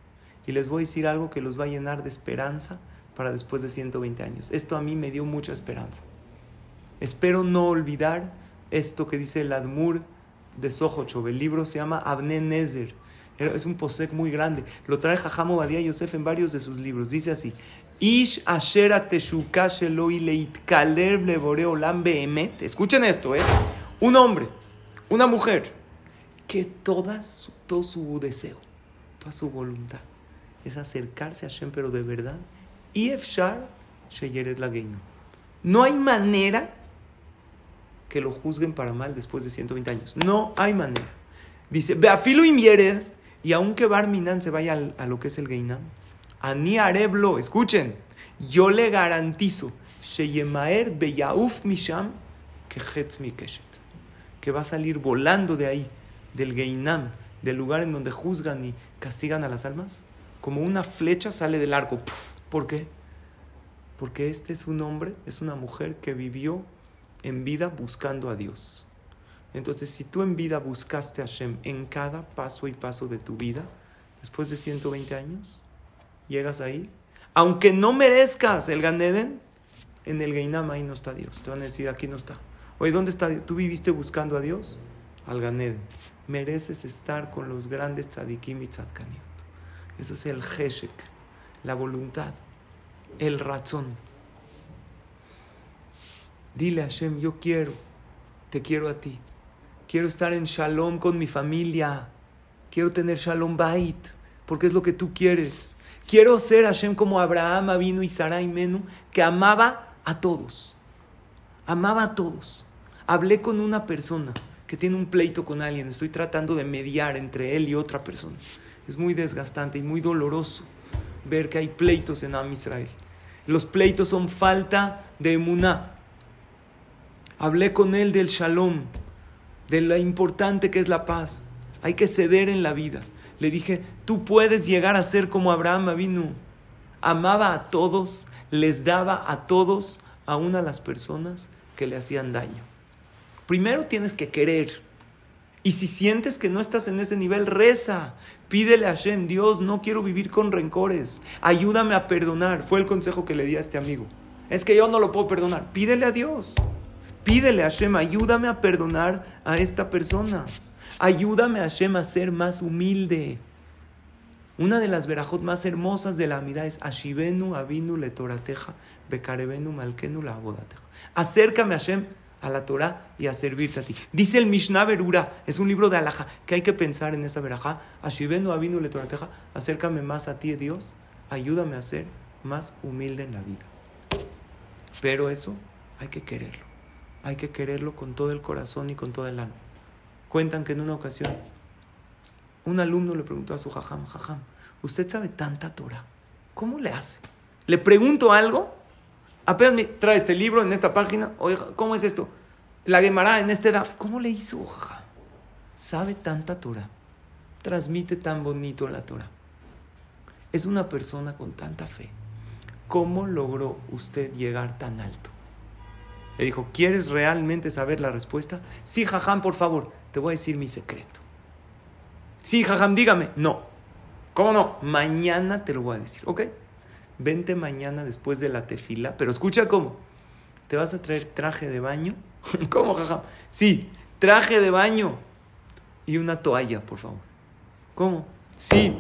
Y les voy a decir algo que los va a llenar de esperanza para después de 120 años. Esto a mí me dio mucha esperanza. Espero no olvidar esto que dice el Admur de Sohochov. El libro se llama Abne Nezer. Es un posek muy grande. Lo trae Jajamo Badia Yosef en varios de sus libros. Dice así: Ish ashera behemet. Escuchen esto, ¿eh? Un hombre, una mujer, que toda todo su deseo, toda su voluntad es acercarse a Hashem, pero de verdad. Y Efshar Sheyeret Lageino. No hay manera que lo juzguen para mal después de 120 años. No hay manera. Dice, Beafilo Imiered, y aunque Barminan se vaya a lo que es el Geinam, Ani Areblo, escuchen, yo le garantizo, Sheyemaer Beyauf Misham, que que va a salir volando de ahí, del Geinam, del lugar en donde juzgan y castigan a las almas, como una flecha sale del arco. ¿Por qué? Porque este es un hombre, es una mujer que vivió en vida buscando a Dios. Entonces, si tú en vida buscaste a Hashem en cada paso y paso de tu vida, después de 120 años, llegas ahí, aunque no merezcas el Ganeden, en el Geinam ahí no está Dios. Te van a decir, aquí no está. Oye, ¿dónde está? ¿Tú viviste buscando a Dios? Al Ganeden. Mereces estar con los grandes tzadikim y tzadkaniot. Eso es el Heshek, la voluntad, el razón. Dile a Hashem, yo quiero, te quiero a ti. Quiero estar en shalom con mi familia. Quiero tener shalom bait, porque es lo que tú quieres. Quiero ser Hashem como Abraham, Avinu y Sarai Menú, que amaba a todos. Amaba a todos. Hablé con una persona que tiene un pleito con alguien. Estoy tratando de mediar entre él y otra persona. Es muy desgastante y muy doloroso ver que hay pleitos en Am Israel. Los pleitos son falta de emuná. Hablé con él del shalom, de lo importante que es la paz. Hay que ceder en la vida. Le dije, tú puedes llegar a ser como Abraham vino. Amaba a todos, les daba a todos, aún a las personas que le hacían daño. Primero tienes que querer. Y si sientes que no estás en ese nivel, reza. Pídele a Hashem, Dios, no quiero vivir con rencores. Ayúdame a perdonar. Fue el consejo que le di a este amigo. Es que yo no lo puedo perdonar. Pídele a Dios. Pídele a Hashem, ayúdame a perdonar a esta persona. Ayúdame a Hashem a ser más humilde. Una de las verajot más hermosas de la amidad es Ashivenu Avinu Letorateja, Bekarebenu Malkenu La Abodateja. Acércame a Hashem a la Torah y a servirte a ti. Dice el Mishnah Berura, es un libro de Alaja, que hay que pensar en esa verajá. Ashivenu Avinu Letorateja, acércame más a ti, Dios, ayúdame a ser más humilde en la vida. Pero eso hay que quererlo. Hay que quererlo con todo el corazón y con todo el alma. Cuentan que en una ocasión un alumno le preguntó a su jajam, jajam, ¿usted sabe tanta Torah? ¿Cómo le hace? Le pregunto algo, apenas me trae este libro en esta página, oiga, ¿cómo es esto? La Gemara en este DAF, ¿cómo le hizo, jajam? Sabe tanta Torah, transmite tan bonito la Torah. Es una persona con tanta fe. ¿Cómo logró usted llegar tan alto? Le dijo, ¿quieres realmente saber la respuesta? Sí, jajam, por favor, te voy a decir mi secreto. Sí, jajam, dígame. No. ¿Cómo no? Mañana te lo voy a decir, ¿ok? Vente mañana después de la tefila, pero escucha cómo. ¿Te vas a traer traje de baño? ¿Cómo, jajam? Sí, traje de baño y una toalla, por favor. ¿Cómo? Sí,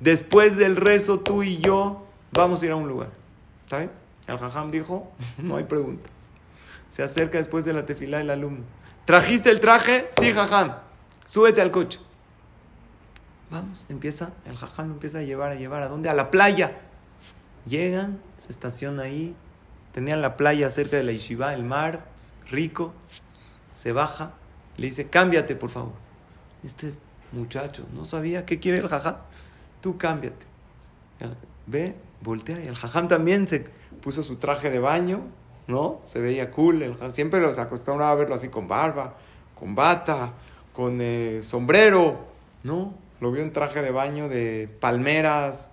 después del rezo tú y yo vamos a ir a un lugar. ¿Está bien? El jajam dijo, no hay preguntas. Se acerca después de la tefilá el alumno. ¿Trajiste el traje? Sí, jajam. Súbete al coche. Vamos, empieza, el jajam lo empieza a llevar, a llevar. ¿A dónde? A la playa. Llegan, se estaciona ahí, Tenían la playa cerca de la yeshiva, el mar, rico. Se baja, le dice, cámbiate, por favor. Este muchacho no sabía qué quiere el jajam. Tú cámbiate. Ve, voltea. Y el jajam también se puso su traje de baño, ¿no? Se veía cool. Siempre los acostumbraba a verlo así con barba, con bata, con eh, sombrero, ¿no? Lo vio en traje de baño de palmeras,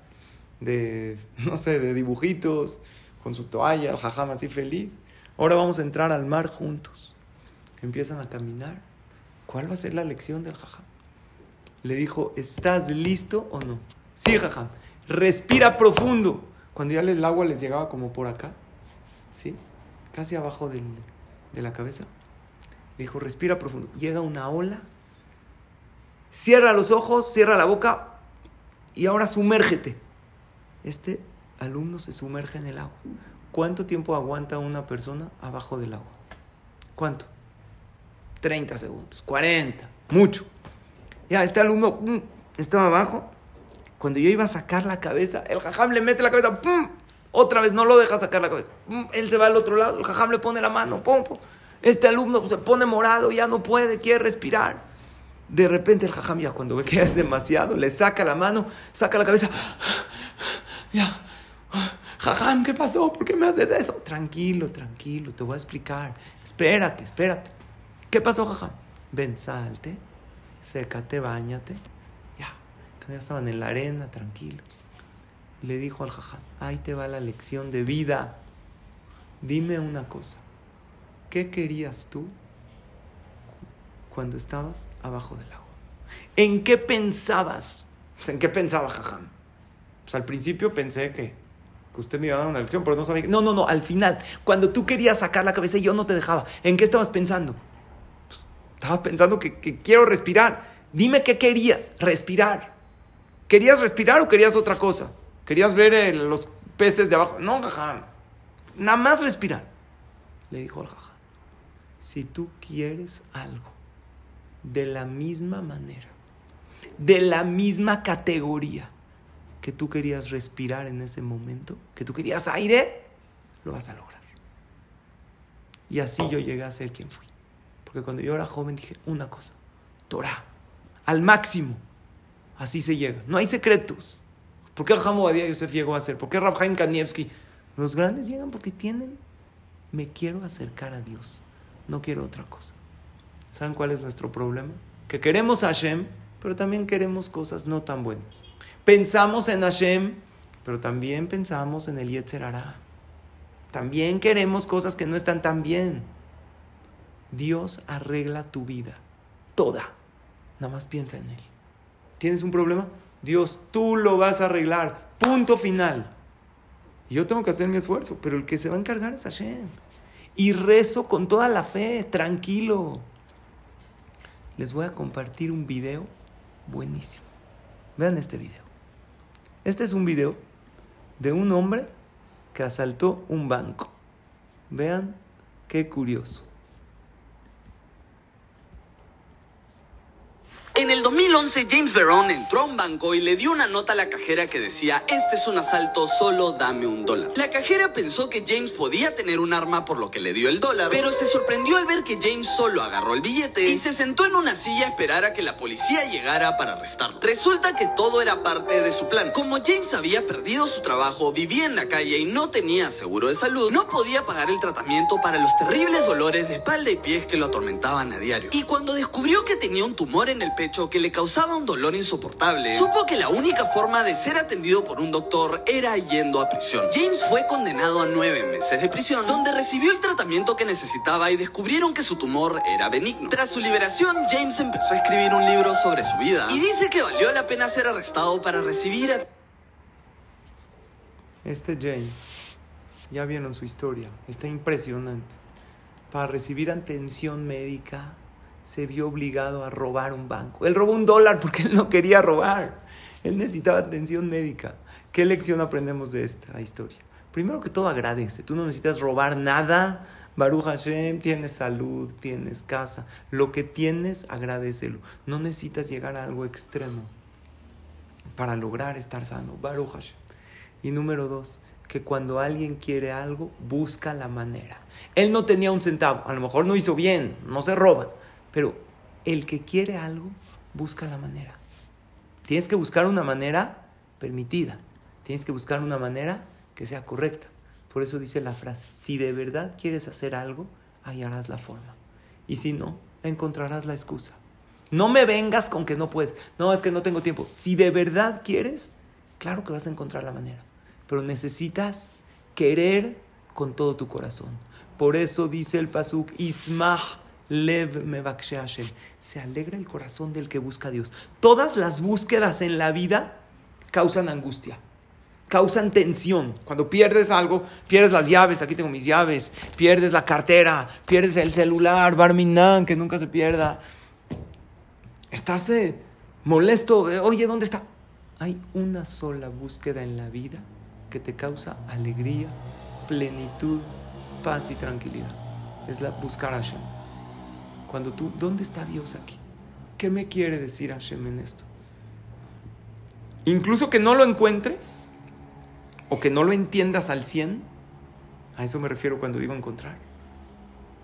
de, no sé, de dibujitos, con su toalla, el jajam así feliz. Ahora vamos a entrar al mar juntos. Empiezan a caminar. ¿Cuál va a ser la lección del jajam? Le dijo, ¿estás listo o no? Sí, jajam. Respira profundo. Cuando ya el agua les llegaba como por acá. Casi abajo de la cabeza. Dijo, respira profundo. Llega una ola. Cierra los ojos, cierra la boca y ahora sumérgete. Este alumno se sumerge en el agua. ¿Cuánto tiempo aguanta una persona abajo del agua? ¿Cuánto? 30 segundos, 40, mucho. Ya, este alumno mm, estaba abajo. Cuando yo iba a sacar la cabeza, el jajam le mete la cabeza, ¡pum! Otra vez no lo deja sacar la cabeza. Él se va al otro lado, el jajam le pone la mano, ¡pum! Este alumno se pone morado, ya no puede, quiere respirar. De repente el jajam ya cuando ve que es demasiado, le saca la mano, saca la cabeza. Ya. Jajam, ¿qué pasó? ¿Por qué me haces eso? Tranquilo, tranquilo, te voy a explicar. Espérate, espérate. ¿Qué pasó, jajam? Ven, salte, sécate, bañate. Ya. Ya estaban en la arena, tranquilo. Le dijo al jajam, ahí te va la lección de vida. Dime una cosa. ¿Qué querías tú cuando estabas abajo del agua? ¿En qué pensabas? ¿En qué pensaba Jajam? Pues al principio pensé que, usted me iba a dar una lección, pero no sabía que... No, no, no, al final, cuando tú querías sacar la cabeza y yo no te dejaba, ¿en qué estabas pensando? Pues, estaba pensando que, quiero respirar. Dime qué querías, respirar. ¿Querías respirar o querías otra cosa? ¿Querías ver los peces de abajo? No, Jajam. Nada más respirar. Le dijo al Jajam, si tú quieres algo de la misma manera, de la misma categoría, que tú querías respirar en ese momento, que tú querías aire, lo vas a lograr. Y así yo llegué a ser quien fui. Porque cuando yo era joven dije una cosa, Torah, al máximo. Así se llega. No hay secretos. ¿Por qué Jamo Yosef llegó a ser? ¿Por qué Rabhaim Kanievski? Los grandes llegan porque tienen, me quiero acercar a Dios. No quiero otra cosa. ¿Saben cuál es nuestro problema? Que queremos a Hashem, pero también queremos cosas no tan buenas. Pensamos en Hashem, pero también pensamos en el Yetzer También queremos cosas que no están tan bien. Dios arregla tu vida, toda. Nada más piensa en Él. ¿Tienes un problema? Dios, tú lo vas a arreglar. Punto final. Yo tengo que hacer mi esfuerzo, pero el que se va a encargar es Hashem. Y rezo con toda la fe, tranquilo. Les voy a compartir un video buenísimo. Vean este video. Este es un video de un hombre que asaltó un banco. Vean qué curioso. En el 2011, James Veron entró a un banco y le dio una nota a la cajera que decía, este es un asalto, solo dame un dólar. La cajera pensó que James podía tener un arma por lo que le dio el dólar, pero se sorprendió al ver que James solo agarró el billete y se sentó en una silla a esperar a que la policía llegara para arrestarlo. Resulta que todo era parte de su plan. Como James había perdido su trabajo, vivía en la calle y no tenía seguro de salud, no podía pagar el tratamiento para los terribles dolores de espalda y pies que lo atormentaban a diario. Y cuando descubrió que tenía un tumor en el pecho, que le causaba un dolor insoportable, supo que la única forma de ser atendido por un doctor era yendo a prisión. James fue condenado a nueve meses de prisión, donde recibió el tratamiento que necesitaba y descubrieron que su tumor era benigno. Tras su liberación, James empezó a escribir un libro sobre su vida y dice que valió la pena ser arrestado para recibir... Este James, ya vieron su historia, está impresionante. Para recibir atención médica se vio obligado a robar un banco. Él robó un dólar porque él no quería robar. Él necesitaba atención médica. ¿Qué lección aprendemos de esta historia? Primero que todo agradece. Tú no necesitas robar nada. Baruch Hashem, tienes salud, tienes casa. Lo que tienes, agradecelo. No necesitas llegar a algo extremo para lograr estar sano. Baruch Hashem. Y número dos, que cuando alguien quiere algo, busca la manera. Él no tenía un centavo, a lo mejor no hizo bien, no se roban, pero el que quiere algo, busca la manera. Tienes que buscar una manera permitida, tienes que buscar una manera que sea correcta. Por eso dice la frase, si de verdad quieres hacer algo, hallarás la forma. Y si no, encontrarás la excusa. No me vengas con que no puedes. No, es que no tengo tiempo. Si de verdad quieres, claro que vas a encontrar la manera. Pero necesitas querer con todo tu corazón. Por eso dice el Pasuk, Ismah lev Hashem. Se alegra el corazón del que busca a Dios. Todas las búsquedas en la vida causan angustia causan tensión. Cuando pierdes algo, pierdes las llaves, aquí tengo mis llaves, pierdes la cartera, pierdes el celular, Barminan, que nunca se pierda. Estás eh, molesto, oye, ¿dónde está? Hay una sola búsqueda en la vida que te causa alegría, plenitud, paz y tranquilidad. Es la buscar a Hashem. Cuando tú, ¿dónde está Dios aquí? ¿Qué me quiere decir Hashem en esto? Incluso que no lo encuentres, o que no lo entiendas al 100, a eso me refiero cuando digo encontrar,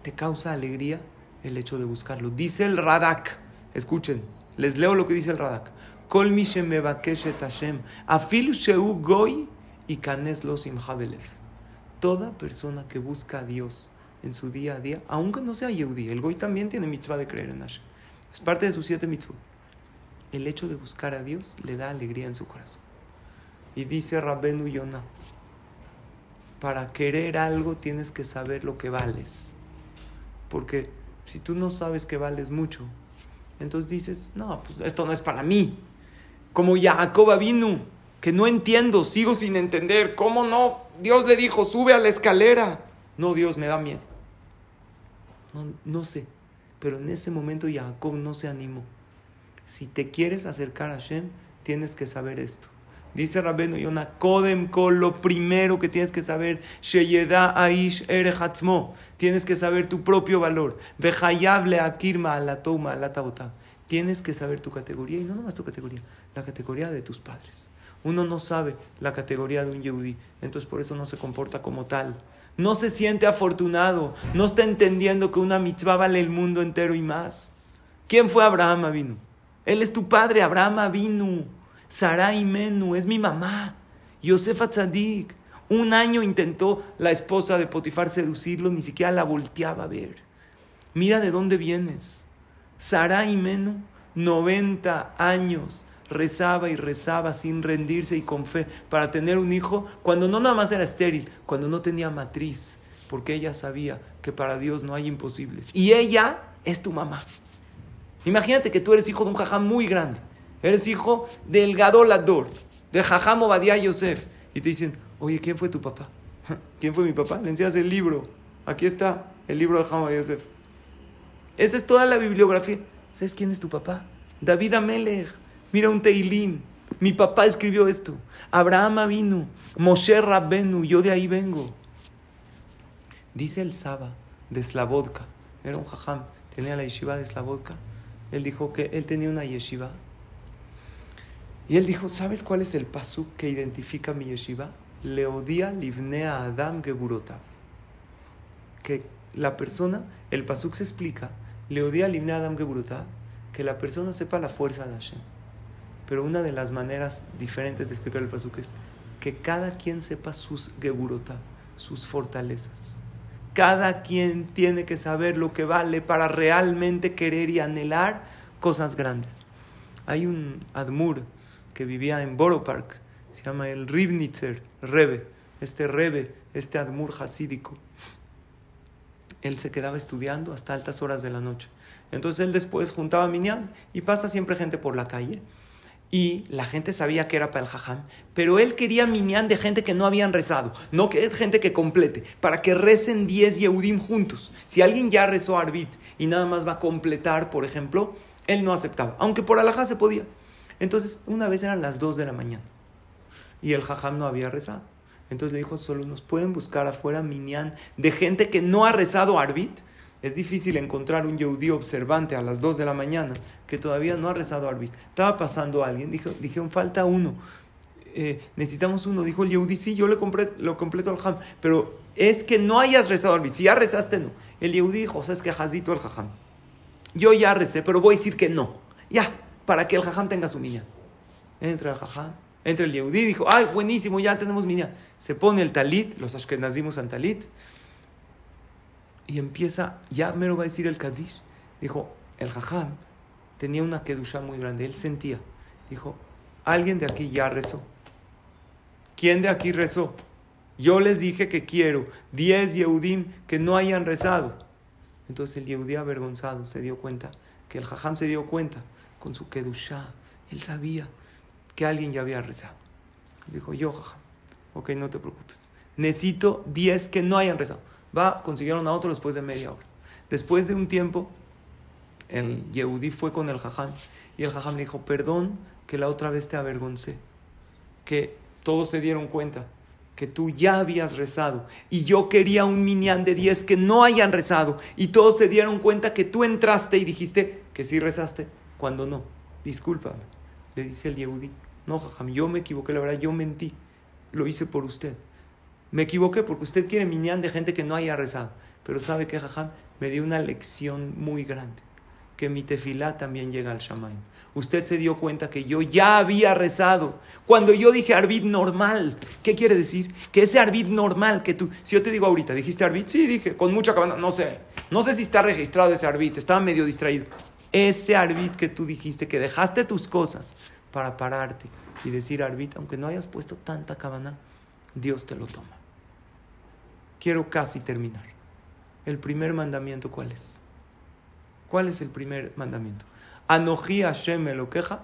te causa alegría el hecho de buscarlo. Dice el Radak, escuchen, les leo lo que dice el Radak. Kol mi Hashem, afil sheu goy y Toda persona que busca a Dios en su día a día, aunque no sea Yehudi, el goy también tiene mitzvah de creer en Hashem. Es parte de sus siete mitzvot. El hecho de buscar a Dios le da alegría en su corazón. Y dice Rabbenu Yonah, para querer algo tienes que saber lo que vales. Porque si tú no sabes que vales mucho, entonces dices, no, pues esto no es para mí. Como Jacob vino, que no entiendo, sigo sin entender. ¿Cómo no? Dios le dijo, sube a la escalera. No, Dios, me da miedo. No, sé. Pero en ese momento Jacob no se animó. Si te quieres acercar a Hashem, tienes que saber esto. Dice Rabenu Yonah, Kodem Kol, lo primero que tienes que saber, Sheyeda Aish Erechatzmo, tienes que saber tu propio valor. Vejayable Akirma Alatoma Alatabota. Tienes que saber tu categoría, y no nomás tu categoría, la categoría de tus padres. Uno no sabe la categoría de un Yehudi, entonces por eso no se comporta como tal. No se siente afortunado, no está entendiendo que una mitzvah vale el mundo entero y más. ¿Quién fue Abraham Avinu? Él es tu padre, Abraham Avinu. Sarai Menu, es mi mamá. Yosefa Tzadik. Un año intentó la esposa de Potifar seducirlo, ni siquiera la volteaba a ver. Mira de dónde vienes. Sarai Menu, 90 años, rezaba y rezaba sin rendirse y con fe para tener un hijo cuando no nada más era estéril, cuando no tenía matriz, porque ella sabía que para Dios no hay imposibles. Y ella es tu mamá. Imagínate que tú eres hijo de un jajá muy grande Eres hijo del Gadolador, de Jajam Obadiah Yosef. Y te dicen, oye, ¿quién fue tu papá? ¿Quién fue mi papá? Le enseñas el libro. Aquí está el libro de Jajam Yosef. Esa es toda la bibliografía. ¿Sabes quién es tu papá? David Amelech. Mira un Teilim. Mi papá escribió esto. Abraham vino. Moshe Rabbenu. Yo de ahí vengo. Dice el Saba de Slavodka. Era un jajam. Tenía la yeshiva de Slavodka. Él dijo que él tenía una yeshiva y él dijo, ¿sabes cuál es el pasuk que identifica mi yeshiva? Leodia livnea Adam geburotav. Que la persona, el pasuk se explica, Leodia livnea Adam geburotav, que la persona sepa la fuerza de Hashem. Pero una de las maneras diferentes de explicar el pasuk es que cada quien sepa sus geburotav, sus fortalezas. Cada quien tiene que saber lo que vale para realmente querer y anhelar cosas grandes. Hay un Admur que vivía en Borough Park, se llama el Rivnitzer Rebe, este Rebe, este Admur Hasídico. Él se quedaba estudiando hasta altas horas de la noche. Entonces él después juntaba minyan y pasa siempre gente por la calle. Y la gente sabía que era para el jajam, pero él quería minyan de gente que no habían rezado, no que gente que complete, para que recen 10 Yehudim juntos. Si alguien ya rezó Arbit y nada más va a completar, por ejemplo, él no aceptaba, aunque por alajá se podía. Entonces, una vez eran las 2 de la mañana y el jajam no había rezado. Entonces le dijo, solo nos pueden buscar afuera minyan de gente que no ha rezado arbit. Es difícil encontrar un yehudí observante a las 2 de la mañana que todavía no ha rezado arbit. Estaba pasando alguien, dijo, dijeron, falta uno. eh, necesitamos uno. Dijo el Yehudi, sí, yo le compré, lo completo al Jajam, pero es que no hayas rezado al Si ya rezaste, no. El Yehudi dijo, o sea, es que Hazito el Jajam. Yo ya recé, pero voy a decir que no. Ya, para que el Jajam tenga su niña. Entra el Jajam, entra el Yehudi, dijo, ay, buenísimo, ya tenemos niña. Se pone el talit, los ashkenazimos al talit, y empieza, ya mero va a decir el Kadish. Dijo, el Jajam tenía una kedusha muy grande, él sentía. Dijo, alguien de aquí ya rezó. ¿Quién de aquí rezó? Yo les dije que quiero 10 Yehudim que no hayan rezado. Entonces el Yehudí avergonzado se dio cuenta, que el Jajam se dio cuenta con su Kedushá. Él sabía que alguien ya había rezado. Dijo, yo, Jajam, ok, no te preocupes. Necesito 10 que no hayan rezado. Va, consiguieron a otro después de media hora. Después de un tiempo, el Yehudí fue con el Jajam y el Jajam le dijo, perdón que la otra vez te avergoncé, que todos se dieron cuenta que tú ya habías rezado y yo quería un minyan de 10 que no hayan rezado y todos se dieron cuenta que tú entraste y dijiste que sí rezaste cuando no. Discúlpame, le dice el Yehudi. No, jajam, yo me equivoqué, la verdad, yo mentí. Lo hice por usted. Me equivoqué porque usted quiere minyan de gente que no haya rezado. Pero ¿sabe qué, jajam? Me dio una lección muy grande. Que mi tefilá también llega al Shamaim usted se dio cuenta que yo ya había rezado. Cuando yo dije arbit normal, ¿qué quiere decir? Que ese arbit normal que tú, si yo te digo ahorita, ¿dijiste arbit? Sí, dije, con mucha cabana, no sé. No sé si está registrado ese arbit, estaba medio distraído. Ese arbit que tú dijiste, que dejaste tus cosas para pararte y decir arbit, aunque no hayas puesto tanta cabana, Dios te lo toma. Quiero casi terminar. El primer mandamiento, ¿cuál es? ¿Cuál es el primer mandamiento? Anoji Hashem lo queja,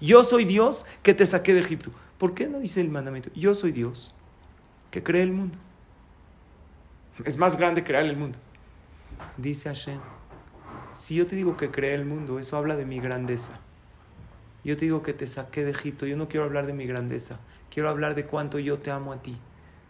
Yo soy Dios que te saqué de Egipto. ¿Por qué no dice el mandamiento? Yo soy Dios que cree el mundo. Es más grande crear el mundo. Dice Hashem, si yo te digo que creé el mundo, eso habla de mi grandeza. Yo te digo que te saqué de Egipto. Yo no quiero hablar de mi grandeza. Quiero hablar de cuánto yo te amo a ti.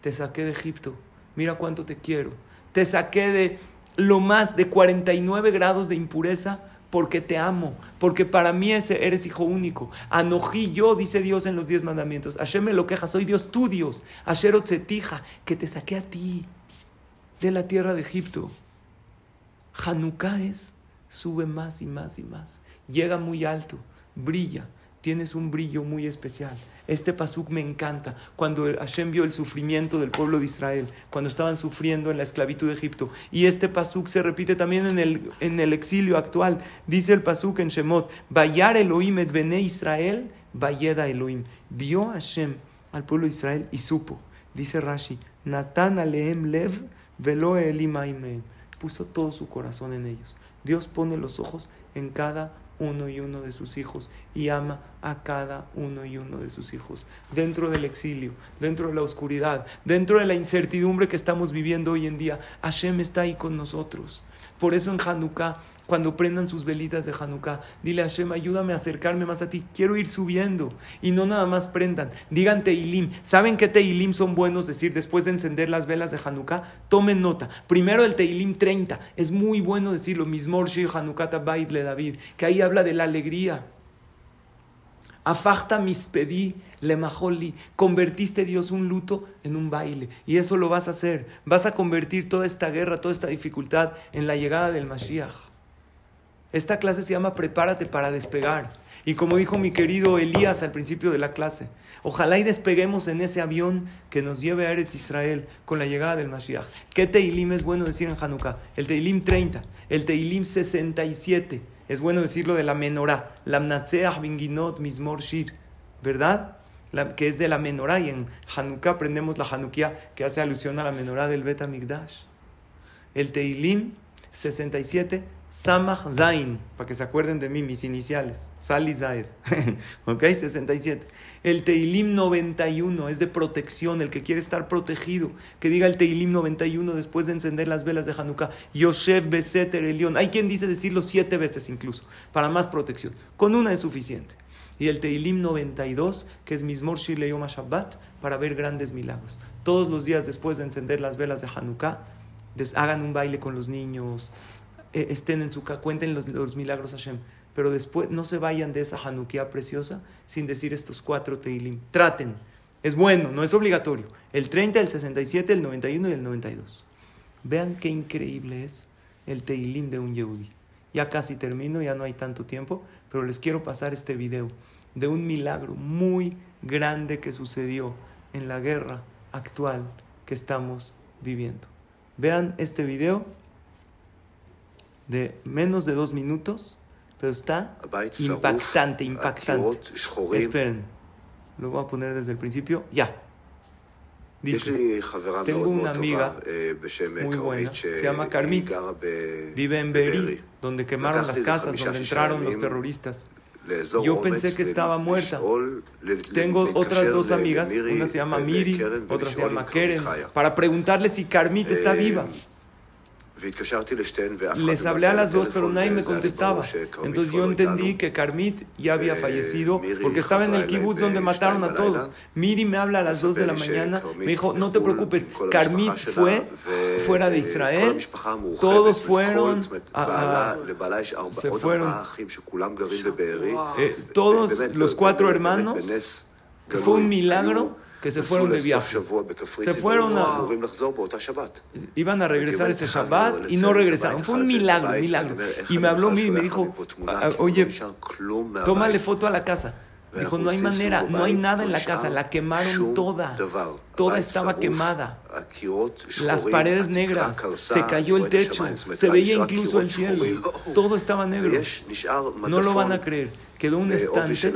Te saqué de Egipto. Mira cuánto te quiero. Te saqué de lo más de 49 grados de impureza porque te amo, porque para mí eres hijo único. Anojí yo, dice Dios en los diez mandamientos. Hashem me lo queja, soy Dios tu Dios. Asher Otzetija, que te saqué a ti de la tierra de Egipto. Hanukkah es, sube más y más y más. Llega muy alto, brilla, tienes un brillo muy especial. Este pasuk me encanta. Cuando Hashem vio el sufrimiento del pueblo de Israel, cuando estaban sufriendo en la esclavitud de Egipto. Y este pasuk se repite también en el, en el exilio actual. Dice el pasuk en Shemot, Bayar Elohim et bene Israel, Bayeda Elohim. Vio Hashem al pueblo de Israel y supo. Dice Rashi, Natan aleem lev velo Puso todo su corazón en ellos. Dios pone los ojos en cada uno y uno de sus hijos y ama a cada uno y uno de sus hijos. Dentro del exilio, dentro de la oscuridad, dentro de la incertidumbre que estamos viviendo hoy en día, Hashem está ahí con nosotros. Por eso en Hanukkah cuando prendan sus velitas de Hanukkah, dile a Hashem, ayúdame a acercarme más a ti, quiero ir subiendo. Y no nada más prendan, digan Teilim. ¿Saben qué Teilim son buenos decir después de encender las velas de Hanukkah? Tomen nota. Primero el Teilim 30, es muy bueno decirlo, Mismor Shir Hanukkah Bait le David, que ahí habla de la alegría. Afachta mispedi le majoli. Convertiste Dios un luto en un baile. Y eso lo vas a hacer. Vas a convertir toda esta guerra, toda esta dificultad en la llegada del Mashiach. Esta clase se llama Prepárate para despegar. Y como dijo mi querido Elías al principio de la clase, ojalá y despeguemos en ese avión que nos lleve a Eretz Israel con la llegada del Mashiach. ¿Qué Teilim es bueno decir en Hanukkah? El Teilim 30, el Teilim 67. Es bueno decirlo de la menorá, Lamnatseach Binginot Mismor Shir, ¿verdad? que es de la menorá y en Hanukkah aprendemos la Hanukkah que hace alusión a la menorá del Bet Migdash. El Teilim 67 Samach Zain, para que se acuerden de mí, mis iniciales. Sali Zaid. ¿Ok? 67. El Teilim 91 es de protección, el que quiere estar protegido. Que diga el Teilim 91 después de encender las velas de Hanukkah. Yosef Beseter Elión. Hay quien dice decirlo siete veces incluso, para más protección. Con una es suficiente. Y el Teilim 92, que es Mismor Shileyom Shabbat, para ver grandes milagros. Todos los días después de encender las velas de Hanukkah, hagan un baile con los niños, eh, estén en su cuenten los, los milagros Hashem. Pero después no se vayan de esa Hanukkah preciosa sin decir estos cuatro Teilim. Traten. Es bueno, no es obligatorio. El 30, el 67, el 91 y el 92. Vean qué increíble es el Teilim de un Yehudi. Ya casi termino, ya no hay tanto tiempo, pero les quiero pasar este video de un milagro muy grande que sucedió en la guerra actual que estamos viviendo. Vean este video de menos de dos minutos, pero está impactante, impactante. Esperen, lo voy a poner desde el principio. Ya. Dice, tengo una amiga muy buena, se llama Carmit, vive en Berí, donde quemaron las casas, donde entraron los terroristas. Yo pensé que estaba muerta. Tengo otras dos amigas, una se llama Miri, otra se llama Keren, para preguntarle si Carmit está viva. Les hablé a las dos, pero nadie me contestaba. Entonces yo entendí que Carmit ya había fallecido porque estaba en el kibutz donde mataron a todos. Miri me habla a las dos de la mañana, me dijo, no te preocupes, Carmit fue fuera de Israel, todos fueron, se fueron, eh, todos los cuatro hermanos, fue un milagro que se fueron de viaje. Se fueron a... Iban a regresar ese Shabbat y no regresaron. Fue un milagro, milagro. Y me habló y me dijo, oye, tómale foto a la casa. Dijo, no hay manera, no hay nada en la casa, la quemaron toda, toda estaba quemada. Las paredes negras, se cayó el techo, se veía incluso el cielo, todo estaba negro. No lo van a creer. Quedó un estante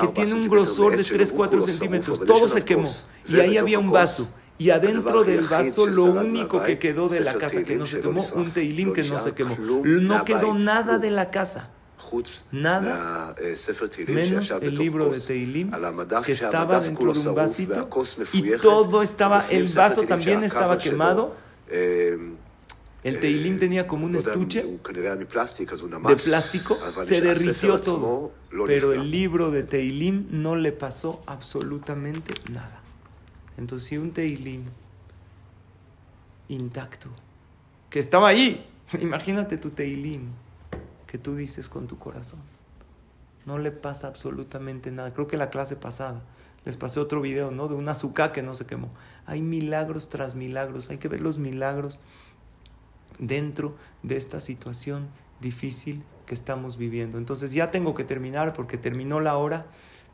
que tiene un grosor de 3-4 centímetros, todo se quemó. Y ahí había un vaso. Y adentro del vaso lo único que quedó de la casa que no se quemó, un teilim que no se quemó. No quedó nada de la casa. Nada menos el libro de Teilim que estaba dentro de un vasito y todo estaba, el vaso también estaba quemado. El Teilim tenía como un estuche de plástico, se derritió todo, pero el libro de Teilim no le pasó absolutamente nada. Entonces, si un Teilim intacto, que estaba ahí, imagínate tu Teilim, que tú dices con tu corazón. No le pasa absolutamente nada. Creo que la clase pasada les pasé otro video, ¿no? De un azúcar que no se quemó. Hay milagros tras milagros. Hay que ver los milagros dentro de esta situación difícil que estamos viviendo. Entonces ya tengo que terminar porque terminó la hora,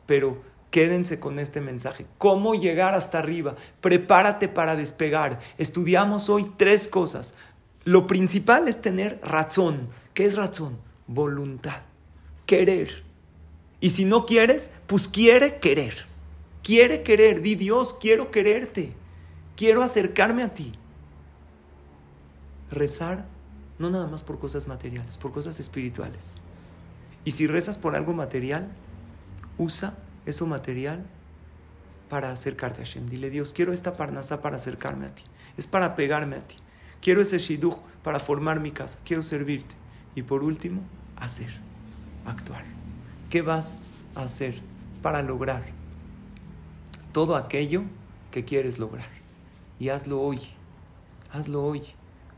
pero quédense con este mensaje. ¿Cómo llegar hasta arriba? Prepárate para despegar. Estudiamos hoy tres cosas. Lo principal es tener razón. ¿Qué es razón? Voluntad, querer. Y si no quieres, pues quiere querer. Quiere querer, di Dios, quiero quererte, quiero acercarme a ti. Rezar no nada más por cosas materiales, por cosas espirituales. Y si rezas por algo material, usa eso material para acercarte a Hashem. Dile, Dios, quiero esta parnasa para acercarme a ti. Es para pegarme a ti. Quiero ese shidduch para formar mi casa. Quiero servirte. Y por último, hacer, actuar. ¿Qué vas a hacer para lograr todo aquello que quieres lograr? Y hazlo hoy, hazlo hoy,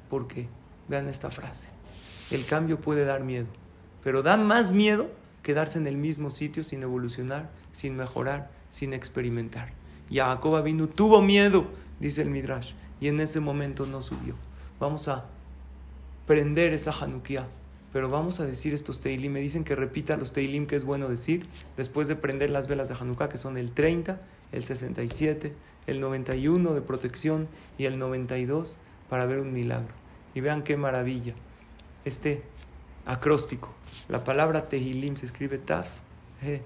porque vean esta frase, el cambio puede dar miedo, pero da más miedo quedarse en el mismo sitio sin evolucionar, sin mejorar, sin experimentar. Y Jacob vino, tuvo miedo, dice el Midrash, y en ese momento no subió. Vamos a prender esa Hanukkah pero vamos a decir estos Teilim. Me dicen que repita los Teilim que es bueno decir después de prender las velas de Hanukkah, que son el 30, el 67, el 91 de protección y el 92 para ver un milagro. Y vean qué maravilla. Este acróstico. La palabra Tehilim se escribe Taf, He,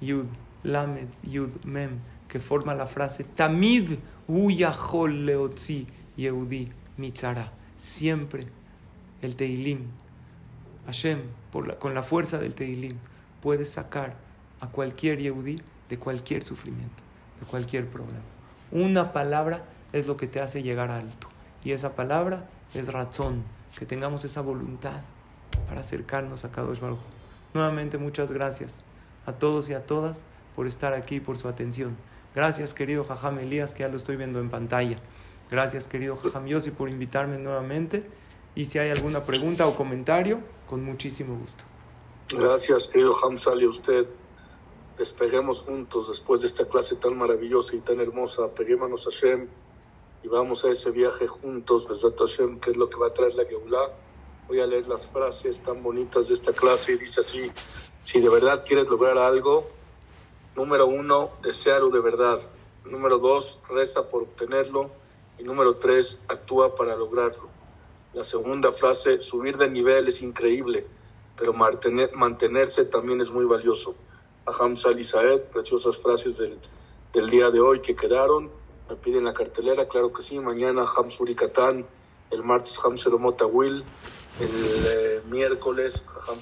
Yud, Lamed, Yud, Mem, que forma la frase Tamid Uyahol Leotzi Yehudi Mitzara. Siempre el Tehilim Hashem, con la fuerza del Teilim, puede sacar a cualquier Yehudi de cualquier sufrimiento, de cualquier problema. Una palabra es lo que te hace llegar alto. Y esa palabra es razón, que tengamos esa voluntad para acercarnos a Kadosh Baruj. Nuevamente, muchas gracias a todos y a todas por estar aquí, por su atención. Gracias, querido Jajam Elías, que ya lo estoy viendo en pantalla. Gracias, querido Jajam Yossi, por invitarme nuevamente. Y si hay alguna pregunta o comentario, con muchísimo gusto. Gracias, querido Hamzali, a usted. Despeguemos juntos después de esta clase tan maravillosa y tan hermosa. Peguémonos a Hashem y vamos a ese viaje juntos, Besat Hashem, que es lo que va a traer la Geulah. Voy a leer las frases tan bonitas de esta clase y dice así: Si de verdad quieres lograr algo, número uno, desearlo de verdad. Número dos, reza por obtenerlo. Y número tres, actúa para lograrlo. La segunda frase, subir de nivel es increíble, pero mantener, mantenerse también es muy valioso. Aham Sali Saed, preciosas frases del, del día de hoy que quedaron. Me piden la cartelera, claro que sí. Mañana Ham Surikatán, el martes Ham Will, el eh, miércoles Ham